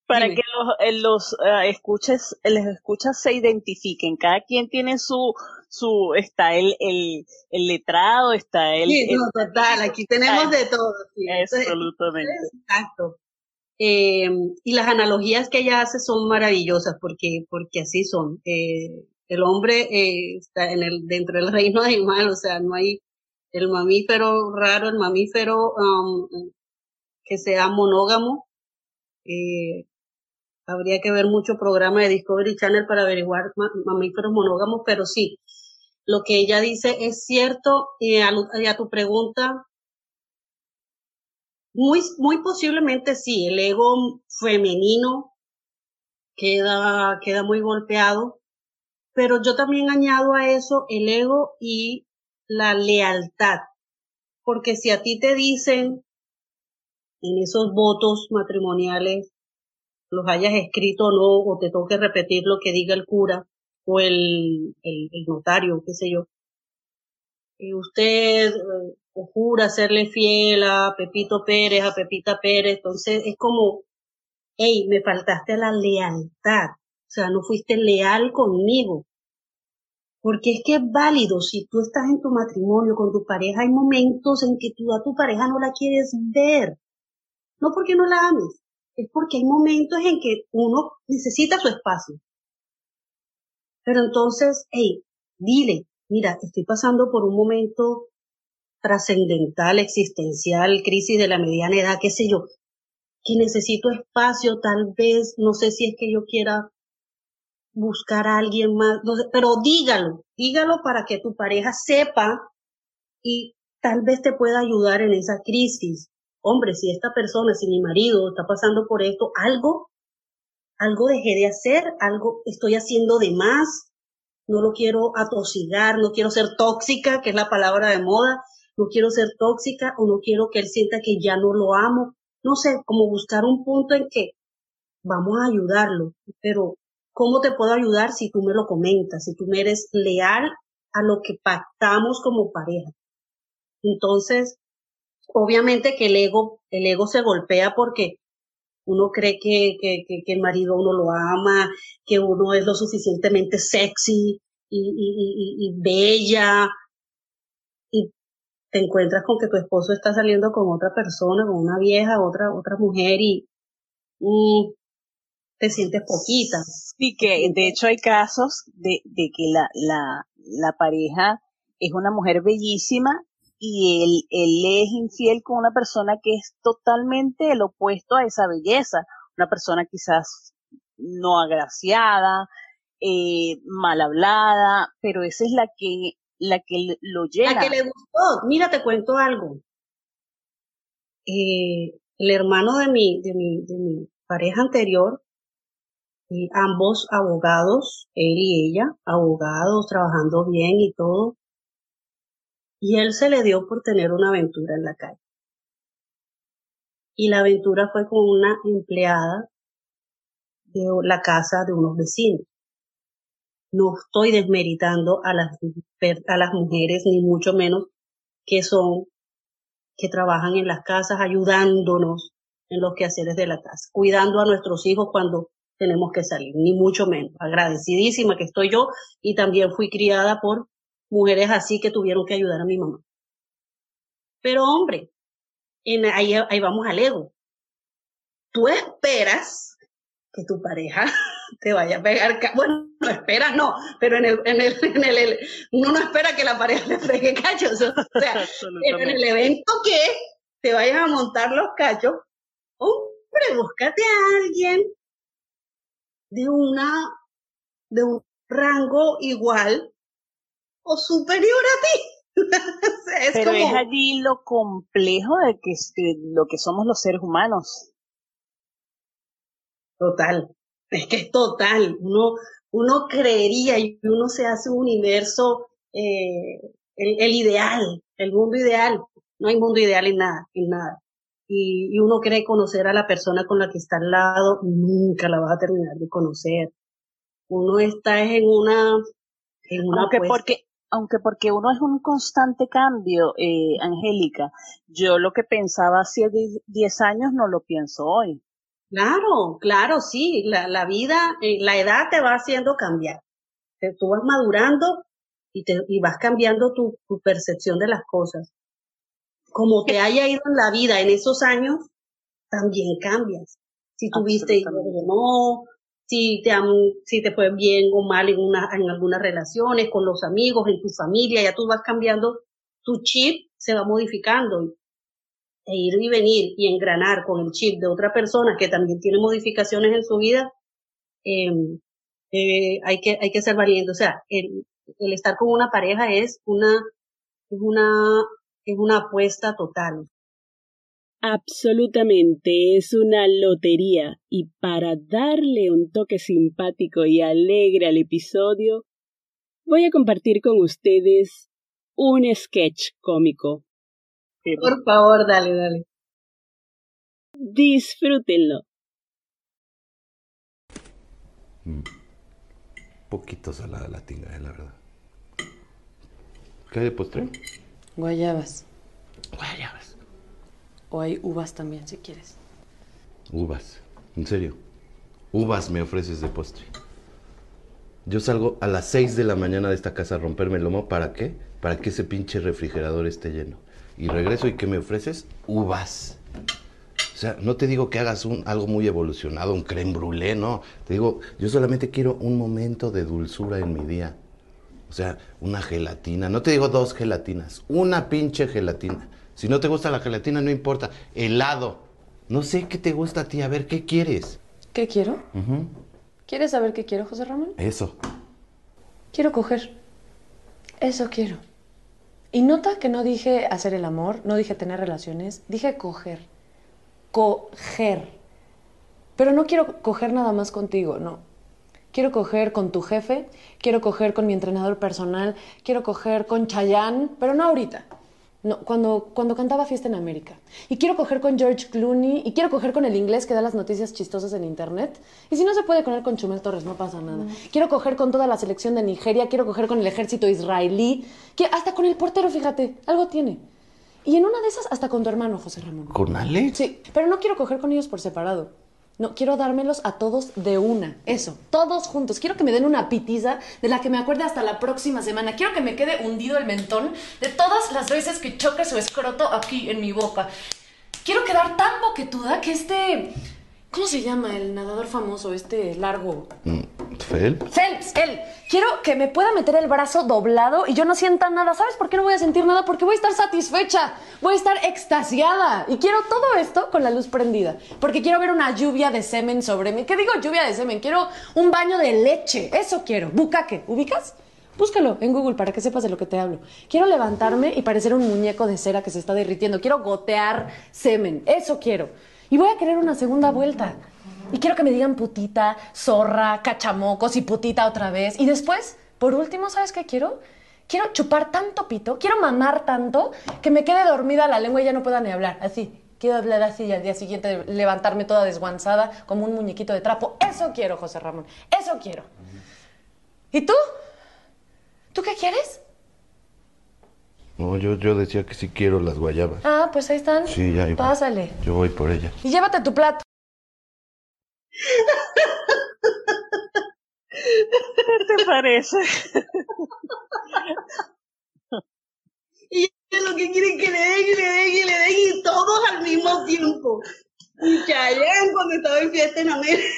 D: para que los, eh, los uh, escuches, les escuchas se identifiquen. Cada quien tiene su, su, está el, el, el letrado, está el.
A: Sí, no, total, aquí tenemos de todo. Sí.
D: Absolutamente.
A: Exacto. Eh, y las analogías que ella hace son maravillosas porque, porque así son. Eh, el hombre eh, está en el, dentro del reino animal, o sea, no hay el mamífero raro, el mamífero um, que sea monógamo. Eh, Habría que ver mucho programa de Discovery Channel para averiguar mamíferos monógamos, pero sí, lo que ella dice es cierto y a, tu pregunta, Muy, muy posiblemente sí, el ego femenino queda, queda muy golpeado, pero yo también añado a eso el ego y la lealtad, porque si a ti te dicen en esos votos matrimoniales, los hayas escrito o no, o te toque repetir lo que diga el cura o el, el, notario, qué sé yo, y usted eh, jura serle fiel a Pepito Pérez, a Pepita Pérez, entonces es como, hey, me faltaste a la lealtad, o sea, no fuiste leal conmigo. Porque es que es válido, si tú estás en tu matrimonio con tu pareja, hay momentos en que tú a tu pareja no la quieres ver. No porque no la ames, es porque hay momentos en que uno necesita su espacio. Pero entonces, hey, dile, mira, estoy pasando por un momento trascendental, existencial, crisis de la mediana edad, qué sé yo, que necesito espacio, tal vez, no sé si es que yo quiera buscar a alguien más, pero dígalo, dígalo para que tu pareja sepa y tal vez te pueda ayudar en esa crisis. Hombre, si esta persona, si mi marido está pasando por esto, algo, algo dejé de hacer, algo estoy haciendo de más, no lo quiero atosigar, no quiero ser tóxica, que es la palabra de moda, no quiero ser tóxica o no quiero que él sienta que ya no lo amo. No sé, como buscar un punto en que vamos a ayudarlo, pero ¿cómo te puedo ayudar si tú me lo comentas, si tú me eres leal a lo que pactamos como pareja? Entonces, obviamente que el ego, el ego se golpea porque uno cree que, que, que, el marido uno lo ama, que uno es lo suficientemente sexy y, y, y, y bella, y te encuentras con que tu esposo está saliendo con otra persona, con una vieja, otra, otra mujer y, te sientes poquita.
D: Sí, que de hecho hay casos de, de que la, la, la pareja es una mujer bellísima y él, él es infiel con una persona que es totalmente el opuesto a esa belleza, una persona quizás no agraciada, eh, mal hablada, pero esa es la que la que lo llena.
A: La que le gustó. Mira, te cuento algo. Eh, el hermano de mi, de mi, de mi pareja anterior, y ambos abogados, él y ella, abogados, trabajando bien y todo. Y él se le dio por tener una aventura en la calle. Y la aventura fue con una empleada de la casa de unos vecinos no estoy desmeritando a las, a las mujeres, ni mucho menos que son, que trabajan en las casas ayudándonos en los quehaceres de la casa, cuidando a nuestros hijos cuando tenemos que salir, ni mucho menos. Agradecidísima que estoy yo y también fui criada por mujeres así que tuvieron que ayudar a mi mamá. Pero hombre, en, ahí, ahí vamos al ego. Tú esperas que tu pareja te vaya a pegar, bueno, no esperas, no, pero en el, en el, en el, uno no espera que la pareja le pegue cachos, o sea, en el evento que te vayan a montar los cachos, hombre, búscate a alguien de una, de un rango igual o superior a ti.
D: es pero es allí lo complejo de que, de lo que somos los seres humanos.
A: Total, es que es total. Uno, uno creería y uno se hace un universo, eh, el, ideal, el mundo ideal. No hay mundo ideal en nada, en nada. Y, uno cree conocer a la persona con la que está al lado, nunca la vas a terminar de conocer. Uno está en una, en una
D: aunque porque, aunque porque uno es un constante cambio, eh, Angélica. Yo lo que pensaba hace 10 años no lo pienso hoy.
A: Claro, claro, sí, la, la vida, eh, la edad te va haciendo cambiar. Tú vas madurando y, te, y vas cambiando tu, tu percepción de las cosas. Como te haya ido en la vida en esos años, también cambias. Si tuviste hijos o no, si te, si te fue bien o mal en, una, en algunas relaciones, con los amigos, en tu familia, ya tú vas cambiando, tu chip se va modificando e ir y venir y engranar con el chip de otra persona que también tiene modificaciones en su vida, em, eh, hay, que, hay que ser valiente. O sea, el, el estar con una pareja es una, es una, es una apuesta total.
B: Absolutamente, es una lotería y para darle un toque simpático y alegre al episodio, voy a compartir con ustedes un sketch cómico.
A: Por favor, dale, dale.
B: Disfrútenlo.
H: Mm. Poquito salada la tinga, eh, la verdad. ¿Qué hay de postre?
I: Guayabas.
H: Guayabas.
I: O hay uvas también, si quieres.
H: Uvas. En serio. Uvas me ofreces de postre. Yo salgo a las 6 de la mañana de esta casa a romperme el lomo. ¿Para qué? Para que ese pinche refrigerador esté lleno. Y regreso y ¿qué me ofreces? Uvas. O sea, no te digo que hagas un, algo muy evolucionado, un creme brûlée, no. Te digo, yo solamente quiero un momento de dulzura en mi día. O sea, una gelatina. No te digo dos gelatinas, una pinche gelatina. Si no te gusta la gelatina, no importa. Helado. No sé qué te gusta a ti. A ver, ¿qué quieres?
I: ¿Qué quiero? ¿Quieres saber qué quiero, José Ramón?
H: Eso.
I: Quiero coger. Eso quiero. Y nota que no dije hacer el amor, no dije tener relaciones, dije coger. Coger. Pero no quiero coger nada más contigo, no. Quiero coger con tu jefe, quiero coger con mi entrenador personal, quiero coger con Chayanne, pero no ahorita. No, cuando, cuando cantaba Fiesta en América. Y quiero coger con George Clooney, y quiero coger con el inglés que da las noticias chistosas en internet. Y si no se puede coger con Chumel Torres, no pasa nada. Quiero coger con toda la selección de Nigeria, quiero coger con el ejército israelí, que hasta con el portero, fíjate, algo tiene. Y en una de esas, hasta con tu hermano, José Ramón.
H: ¿Con Alex?
I: Sí, pero no quiero coger con ellos por separado. No, quiero dármelos a todos de una. Eso, todos juntos. Quiero que me den una pitiza de la que me acuerde hasta la próxima semana. Quiero que me quede hundido el mentón de todas las veces que choque su escroto aquí en mi boca. Quiero quedar tan boquetuda que este... ¿Cómo se llama el nadador famoso, este largo?
H: Mm, ¿Fel?
I: Phelps, él. Quiero que me pueda meter el brazo doblado y yo no sienta nada. ¿Sabes por qué no voy a sentir nada? Porque voy a estar satisfecha, voy a estar extasiada. Y quiero todo esto con la luz prendida. Porque quiero ver una lluvia de semen sobre mí. ¿Qué digo lluvia de semen? Quiero un baño de leche. Eso quiero. Bucaque. ¿Ubicas? Búscalo en Google para que sepas de lo que te hablo. Quiero levantarme y parecer un muñeco de cera que se está derritiendo. Quiero gotear semen. Eso quiero. Y voy a querer una segunda vuelta. Y quiero que me digan putita, zorra, cachamocos y putita otra vez. Y después, por último, ¿sabes qué quiero? Quiero chupar tanto pito, quiero mamar tanto que me quede dormida la lengua y ya no pueda ni hablar. Así. Quiero hablar así y al día siguiente levantarme toda desguanzada como un muñequito de trapo. Eso quiero, José Ramón. Eso quiero. ¿Y tú? ¿Tú qué quieres?
H: No, yo, yo decía que sí quiero las guayabas.
I: Ah, pues ahí están.
H: Sí, ya iba.
I: Pásale.
H: Yo voy por ella.
I: Y llévate tu plato.
D: ¿Qué te parece?
A: Y lo que quieren que le den y le den y le den y todos al mismo tiempo. Y Chayanne cuando estaba en fiesta en América.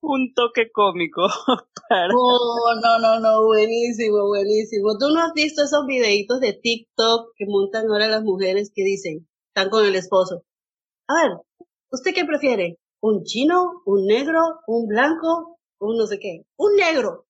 D: Un toque cómico.
A: Oh, no, no, no, buenísimo, buenísimo. ¿Tú no has visto esos videitos de TikTok que montan ahora las mujeres que dicen, están con el esposo? A ver, ¿usted qué prefiere? ¿Un chino? ¿Un negro? ¿Un blanco? ¿Un no sé qué? ¡Un negro!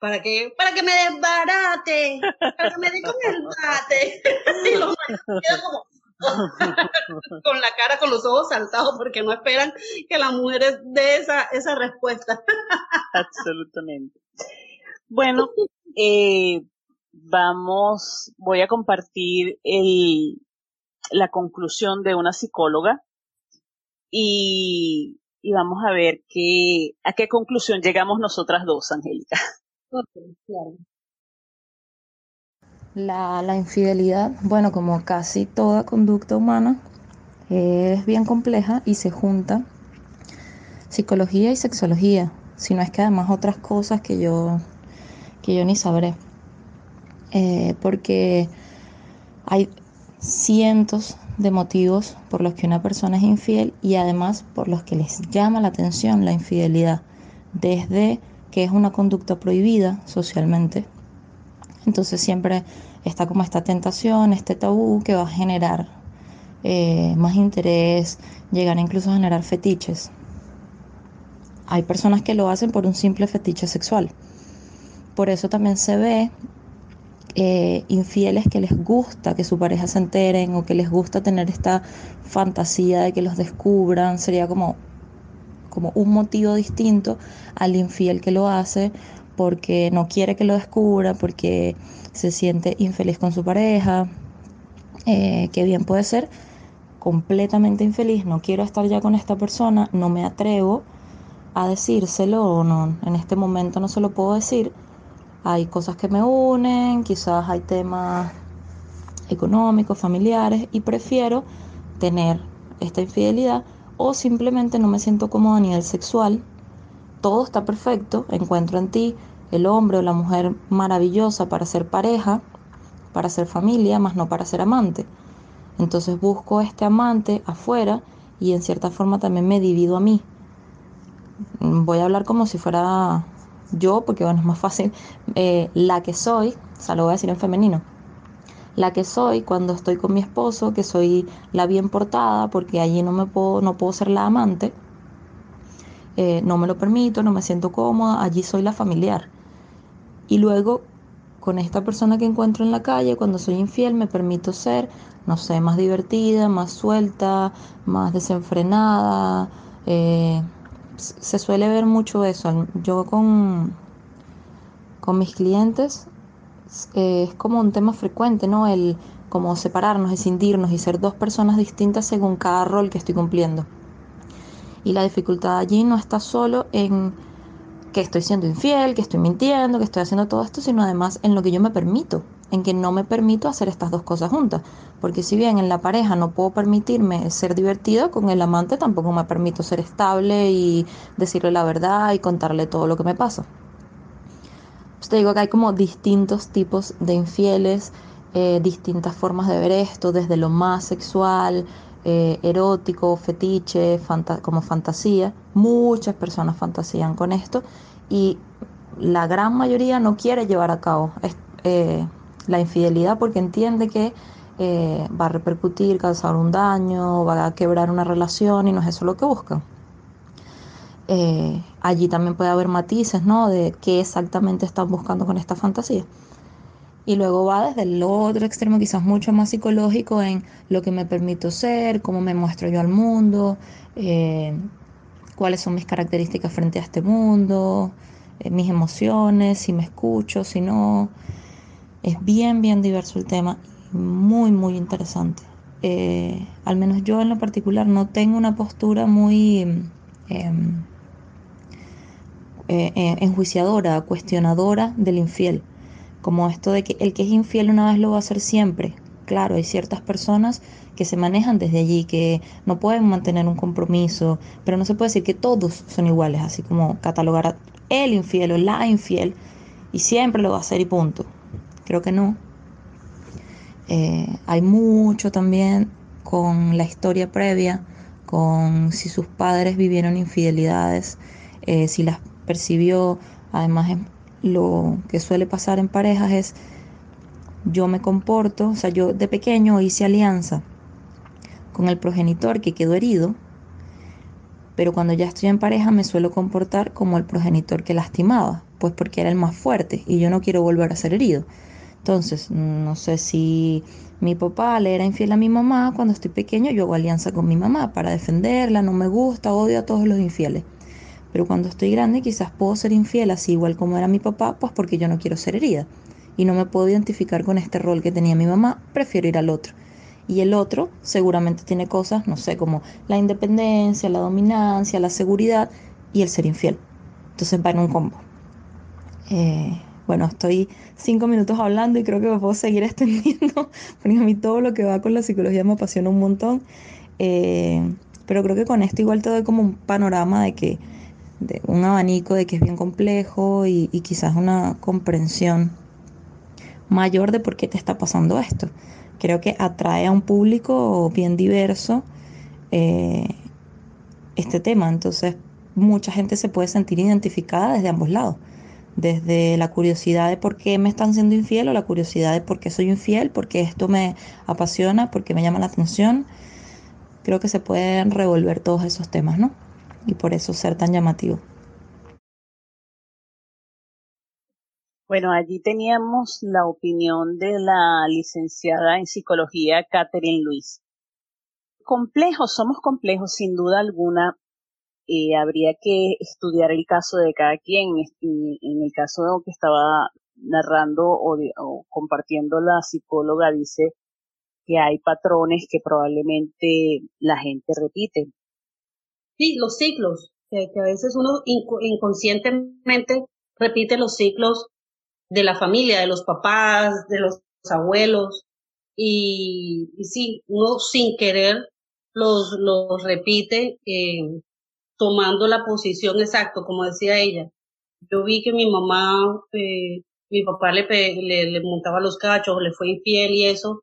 A: ¿Para qué? Para que me desbarate, para que me dé con el bate. Y como con la cara, con los ojos saltados porque no esperan que la mujer dé esa, esa respuesta.
D: Absolutamente. Bueno, eh, vamos, voy a compartir el, la conclusión de una psicóloga y, y vamos a ver qué, a qué conclusión llegamos nosotras dos, Angélica.
J: La, la infidelidad, bueno, como casi toda conducta humana, es bien compleja y se junta psicología y sexología, si no es que además otras cosas que yo, que yo ni sabré. Eh, porque hay cientos de motivos por los que una persona es infiel y además por los que les llama la atención la infidelidad, desde que es una conducta prohibida socialmente, entonces siempre está como esta tentación, este tabú que va a generar eh, más interés, llegar incluso a generar fetiches. Hay personas que lo hacen por un simple fetiche sexual. Por eso también se ve eh, infieles que les gusta que su pareja se enteren o que les gusta tener esta fantasía de que los descubran, sería como, como un motivo distinto al infiel que lo hace porque no quiere que lo descubra, porque se siente infeliz con su pareja, eh, que bien puede ser completamente infeliz, no quiero estar ya con esta persona, no me atrevo a decírselo o no, en este momento no se lo puedo decir. Hay cosas que me unen, quizás hay temas económicos, familiares y prefiero tener esta infidelidad o simplemente no me siento cómoda a nivel sexual. Todo está perfecto, encuentro en ti el hombre o la mujer maravillosa para ser pareja, para ser familia, más no para ser amante. Entonces busco este amante afuera y en cierta forma también me divido a mí. Voy a hablar como si fuera yo, porque bueno, es más fácil, eh, la que soy, o sea, lo voy a decir en femenino, la que soy cuando estoy con mi esposo, que soy la bien portada, porque allí no me puedo, no puedo ser la amante, eh, no me lo permito, no me siento cómoda, allí soy la familiar. Y luego con esta persona que encuentro en la calle, cuando soy infiel, me permito ser, no sé, más divertida, más suelta, más desenfrenada. Eh, se suele ver mucho eso. Yo con, con mis clientes eh, es como un tema frecuente, ¿no? El como separarnos, escindirnos y ser dos personas distintas según cada rol que estoy cumpliendo. Y la dificultad allí no está solo en que estoy siendo infiel, que estoy mintiendo, que estoy haciendo todo esto, sino además en lo que yo me permito, en que no me permito hacer estas dos cosas juntas. Porque si bien en la pareja no puedo permitirme ser divertido, con el amante tampoco me permito ser estable y decirle la verdad y contarle todo lo que me pasa. Pues te digo que hay como distintos tipos de infieles, eh, distintas formas de ver esto, desde lo más sexual, eh, erótico, fetiche, como fantasía. Muchas personas fantasían con esto y la gran mayoría no quiere llevar a cabo eh, la infidelidad porque entiende que eh, va a repercutir, causar un daño, va a quebrar una relación y no es eso lo que buscan. allí también puede haber matices, ¿no? De qué exactamente están buscando con esta fantasía. Y luego va desde el otro extremo, quizás mucho más psicológico, en lo que me permito ser, cómo me muestro yo al mundo, eh, cuáles son mis características frente a este mundo, eh, mis emociones, si me escucho, si no. Es bien, bien diverso el tema, muy, muy interesante. Eh, al menos yo en lo particular no tengo una postura muy em, enjuiciadora, cuestionadora del infiel como esto de que el que es infiel una vez lo va a hacer siempre. Claro, hay ciertas personas que se manejan desde allí, que no pueden mantener un compromiso, pero no se puede decir que todos son iguales, así como catalogar a el infiel o la infiel y siempre lo va a hacer y punto. Creo que no. Eh, hay mucho también con la historia previa, con si sus padres vivieron infidelidades, eh, si las percibió, además lo que suele pasar en parejas es yo me comporto, o sea, yo de pequeño hice alianza con el progenitor que quedó herido, pero cuando ya estoy en pareja me suelo comportar como el progenitor que lastimaba, pues porque era el más fuerte y yo no quiero volver a ser herido. Entonces, no sé si mi papá le era infiel a mi mamá, cuando estoy pequeño yo hago alianza con mi mamá para defenderla, no me gusta, odio a todos los infieles. Pero cuando estoy grande quizás puedo ser infiel así igual como era mi papá, pues porque yo no quiero ser herida. Y no me puedo identificar con este rol que tenía mi mamá, prefiero ir al otro. Y el otro seguramente tiene cosas, no sé, como la independencia, la dominancia, la seguridad y el ser infiel. Entonces va en un combo. Eh, bueno, estoy cinco minutos hablando y creo que me puedo seguir extendiendo, porque a mí todo lo que va con la psicología me apasiona un montón. Eh, pero creo que con esto igual te doy como un panorama de que de un abanico de que es bien complejo y, quizás una comprensión mayor de por qué te está pasando esto. Creo que atrae a un público bien diverso eh, este tema, entonces mucha gente se puede sentir identificada desde ambos lados, desde la curiosidad de por qué me están siendo infiel o la curiosidad de por qué soy infiel, porque esto me apasiona, porque me llama la atención. Creo que se pueden revolver todos esos temas, ¿no? Y por eso ser tan llamativo.
D: Bueno, allí teníamos la opinión de la licenciada en psicología Catherine Luis. Complejos, somos complejos sin duda alguna. Eh, habría que estudiar el caso de cada quien. En, el caso que estaba narrando o compartiendo la psicóloga dice que hay patrones que probablemente la gente repite.
A: Sí, los ciclos, que, a veces uno inconscientemente repite los ciclos de la familia, de los papás, de los abuelos, y, sí, uno sin querer los, los repite, eh, tomando la posición exacta, como decía ella. Yo vi que mi mamá, eh, mi papá le, le, le, montaba los cachos, le fue infiel y eso.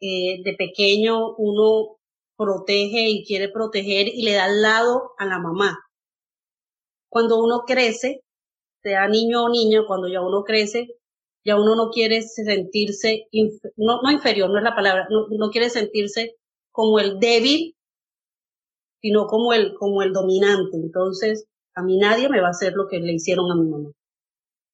A: Eh, de pequeño uno protege y quiere proteger y le da al lado a la mamá. Cuando uno crece, sea niño o niña, cuando ya uno crece, ya uno no quiere sentirse, no, no inferior, no es la palabra, no, no quiere sentirse como el débil, sino como el, como el dominante. Entonces, a mí nadie me va a hacer lo que le hicieron a mi mamá.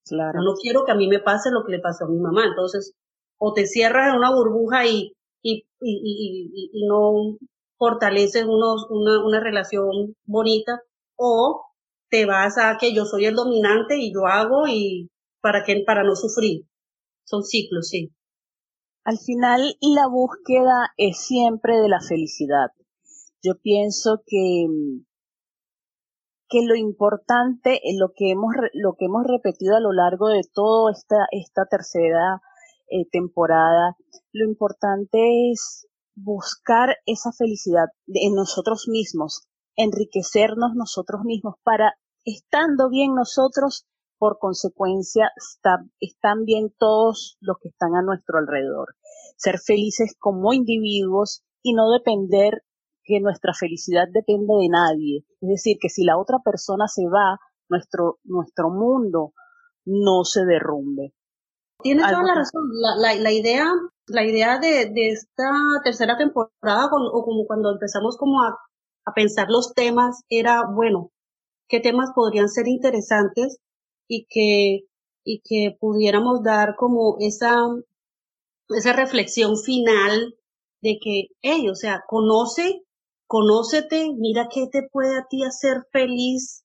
A: Claro. no quiero que a mí me pase lo que le pasó a mi mamá. Entonces, o te cierras en una burbuja y, y, y, y, y no fortaleces una, una relación bonita, o te vas a que yo soy el dominante y yo hago y para que para no sufrir. Son ciclos, sí.
D: Al final la búsqueda es siempre de la felicidad. Yo pienso que que lo importante, lo que hemos lo que hemos repetido a lo largo de toda esta esta tercera eh, temporada, lo importante es buscar esa felicidad en nosotros mismos, enriquecernos nosotros mismos para estando bien nosotros, por consecuencia están bien todos los que están a nuestro alrededor. Ser felices como individuos y no depender que nuestra felicidad depende de nadie. Es decir, que si la otra persona se va, nuestro, nuestro mundo no se derrumbe.
A: Tienes toda la razón. La, la, idea, la idea de, de esta tercera temporada, o como cuando empezamos como a, a pensar los temas, era, bueno, qué temas podrían ser interesantes y que, y que pudiéramos dar como esa, esa reflexión final de que, hey, o sea, conoce, conócete, mira qué te puede a ti hacer feliz.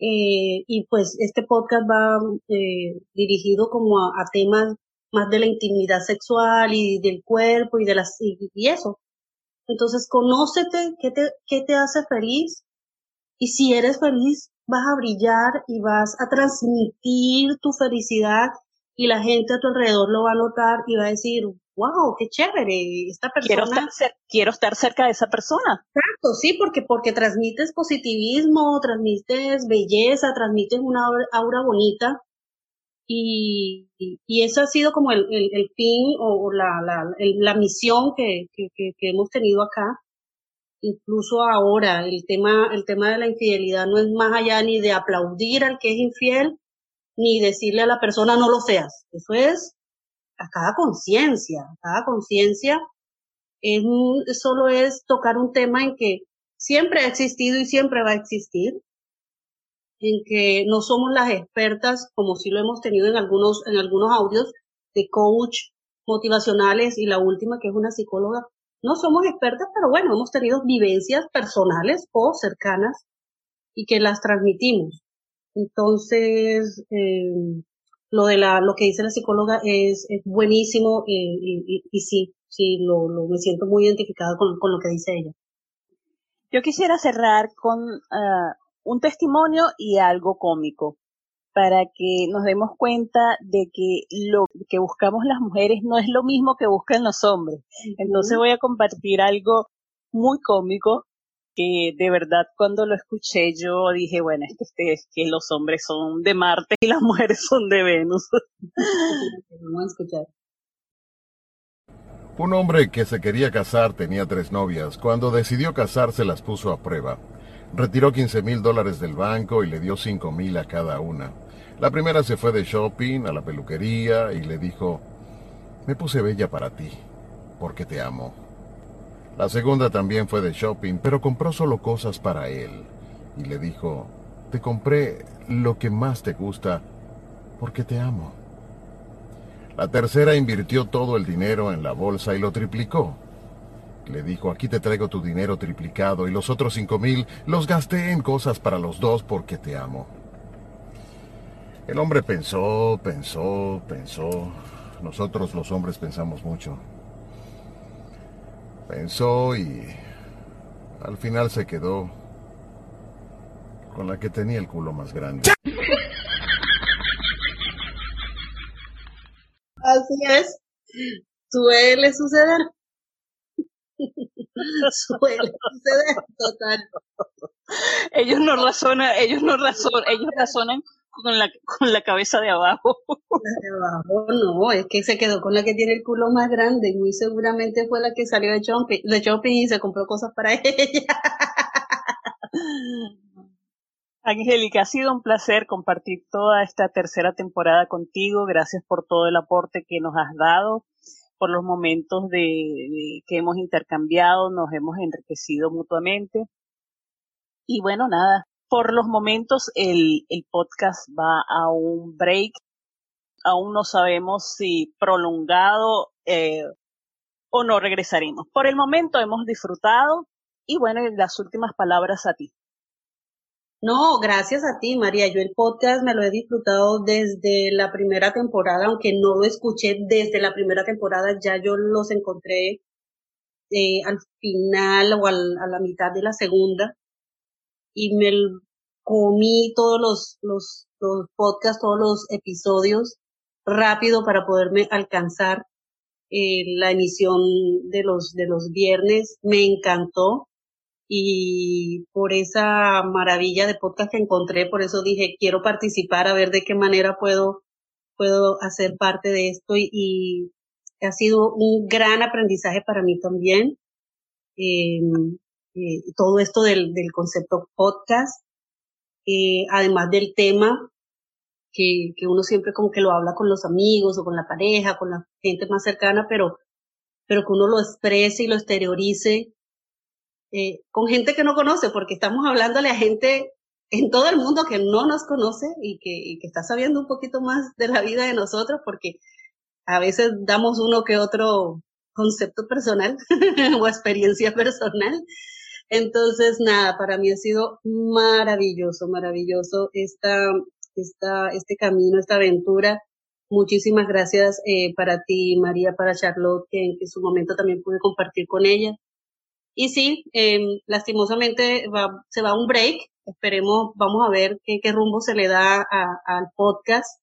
A: Eh, y pues este podcast va eh, dirigido como a, temas más de la intimidad sexual y del cuerpo y de las y, y eso. Entonces, conócete qué te, qué te hace feliz y si eres feliz, vas a brillar y vas a transmitir tu felicidad y la gente a tu alrededor lo va a notar y va a decir, wow, qué chévere, esta persona.
D: Quiero estar, quiero estar cerca de esa persona.
A: Exacto, sí, porque, porque transmites positivismo, transmites belleza, transmites una aura bonita. Y, y, eso ha sido como el, el, el fin o, la, la, la misión que, que, que, que hemos tenido acá incluso ahora el tema, el tema de la infidelidad no es más allá ni de aplaudir al que es infiel, ni decirle a la persona no lo seas. Eso es a cada conciencia, cada conciencia es, solo es tocar un tema en que siempre ha existido y siempre va a existir, en que no somos las expertas, como sí lo hemos tenido en algunos, en algunos audios de coach motivacionales y la última que es una psicóloga, no somos expertas, pero bueno, hemos tenido vivencias personales o cercanas y que las transmitimos. Entonces, eh, lo de la, lo que dice la psicóloga es, es buenísimo eh, y, y, sí, sí, lo, lo, me siento muy identificada con, con, lo que dice ella.
D: Yo quisiera cerrar con uh, un testimonio y algo cómico para que nos demos cuenta de que lo que buscamos las mujeres no es lo mismo que buscan los hombres. Entonces voy a compartir algo muy cómico que de verdad cuando lo escuché yo dije, bueno, es que, este, es que los hombres son de Marte y las mujeres son de Venus. Vamos a escuchar.
K: Un hombre que se quería casar tenía tres novias. Cuando decidió casarse las puso a prueba. Retiró 15 mil dólares del banco y le dio 5 mil a cada una. La primera se fue de shopping a la peluquería y le dijo, me puse bella para ti, porque te amo. La segunda también fue de shopping, pero compró solo cosas para él. Y le dijo, te compré lo que más te gusta, porque te amo. La tercera invirtió todo el dinero en la bolsa y lo triplicó. Le dijo, aquí te traigo tu dinero triplicado y los otros cinco mil los gasté en cosas para los dos porque te amo. El hombre pensó, pensó, pensó. Nosotros los hombres pensamos mucho. Pensó y al final se quedó con la que tenía el culo más grande.
A: Así es. Suele suceder. Suele suceder, total.
D: Ellos no razonan, ellos no razonan, ellos razonan con la, con la cabeza de abajo.
A: La de abajo no, es que se quedó con la que tiene el culo más grande y muy seguramente fue la que salió de shopping, de shopping y se compró cosas para ella.
D: Angélica, ha sido un placer compartir toda esta tercera temporada contigo. Gracias por todo el aporte que nos has dado, por los momentos de, que hemos intercambiado, nos hemos enriquecido mutuamente. Y bueno, nada, por los momentos el, podcast va a un break. Aún no sabemos si prolongado eh, o no regresaremos. Por el momento hemos disfrutado y bueno, las últimas palabras a ti.
A: No, gracias a ti, María. Yo el podcast me lo he disfrutado desde la primera temporada, aunque no lo escuché desde la primera temporada, ya yo los encontré eh, al final o al, a la mitad de la segunda y me comí todos los, los, los podcasts, todos los episodios rápido para poderme alcanzar eh, la emisión de los, de los viernes. Me encantó y por esa maravilla de podcast que encontré, por eso dije, quiero participar a ver de qué manera puedo, puedo hacer parte de esto y, ha sido un gran aprendizaje para mí también. Eh, eh, todo esto del, del concepto podcast, eh, además del tema que, uno siempre como que lo habla con los amigos o con la pareja, con la gente más cercana, pero, pero que uno lo exprese y lo exteriorice eh, con gente que no conoce, porque estamos hablándole a gente en todo el mundo que no nos conoce y y que está sabiendo un poquito más de la vida de nosotros, porque a veces damos uno que otro concepto personal o experiencia personal. Entonces, nada, para mí ha sido maravilloso, maravilloso esta, esta, este camino, esta aventura. Muchísimas gracias eh, para ti, María, para Charlotte, que en su momento también pude compartir con ella. Y sí, eh, lastimosamente va, se va un break. Esperemos, vamos a ver qué, qué rumbo se le da al podcast.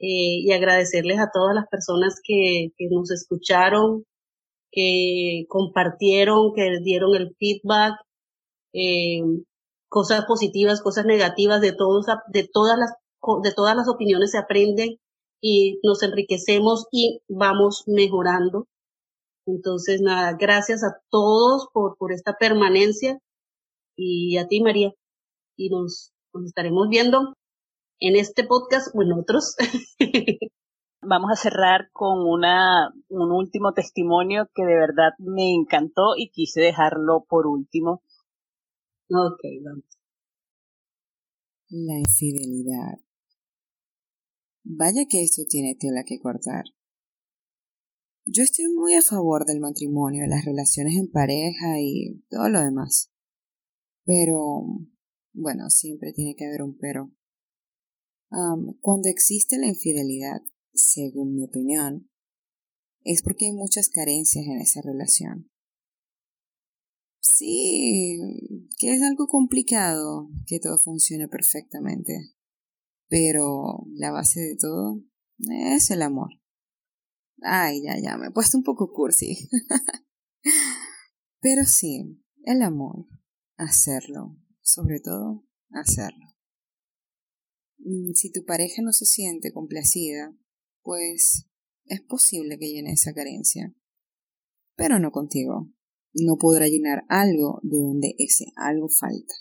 A: Eh, y agradecerles a todas las personas que, que nos escucharon, que compartieron, que dieron el feedback, eh, cosas positivas, cosas negativas, de todos, de todas las, de todas las opiniones se aprenden y nos enriquecemos y vamos mejorando. Entonces, nada, gracias a todos por, por esta permanencia y a ti, María. Y nos, nos estaremos viendo en este podcast o en otros.
D: Vamos a cerrar con una, un último testimonio que de verdad me encantó y quise dejarlo por último.
A: Ok, vamos.
L: La infidelidad. Vaya que esto tiene tela que cortar. Yo estoy muy a favor del matrimonio, las relaciones en pareja y todo lo demás. Pero, bueno, siempre tiene que haber un pero. cuando existe la infidelidad, según mi opinión, es porque hay muchas carencias en esa relación. Sí, que es algo complicado que todo funcione perfectamente, pero la base de todo es el amor. Ay, ya, ya, me he puesto un poco cursi. Pero sí, el amor, hacerlo, sobre todo, hacerlo. Mm, si tu pareja no se siente complacida, pues es posible que llene esa carencia. Pero no contigo. No podrá llenar algo de donde ese algo falta.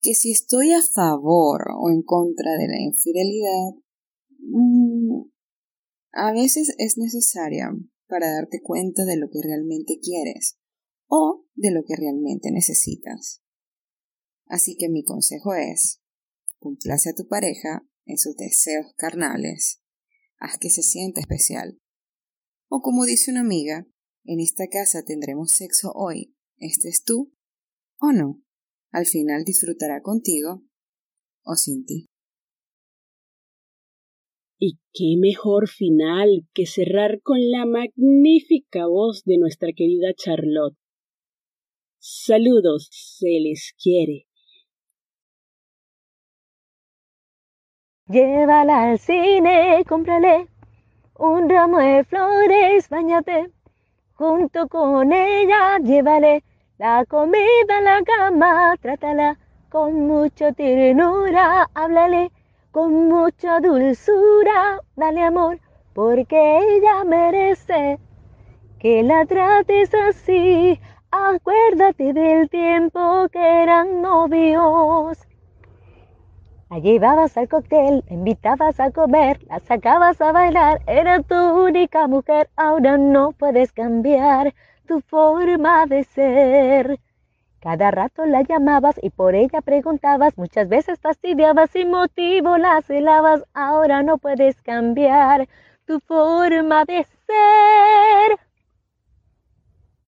L: Que si estoy a favor o en contra de la infidelidad, mm, a veces es necesaria para darte cuenta de lo que realmente quieres o de lo que realmente necesitas. Así que mi consejo es, complace a tu pareja en sus deseos carnales haz que se sienta especial. O como dice una amiga, en esta casa tendremos sexo hoy, este es tú o no. Al final disfrutará contigo o sin ti.
B: Y qué mejor final que cerrar con la magnífica voz de nuestra querida Charlotte. Saludos, se les quiere.
M: Llévala al cine, cómprale un ramo de flores, bañate. Junto con ella, llévale la comida a la cama, trátala con mucha ternura, háblale con mucha dulzura, dale amor, porque ella merece que la trates así. Acuérdate del tiempo que eran novios. Llevabas al cóctel, la invitabas a comer, la sacabas a bailar, era tu única mujer, ahora no puedes cambiar tu forma de ser. Cada rato la llamabas y por ella preguntabas, muchas veces fastidiabas sin motivo la celabas, ahora no puedes cambiar tu forma de ser.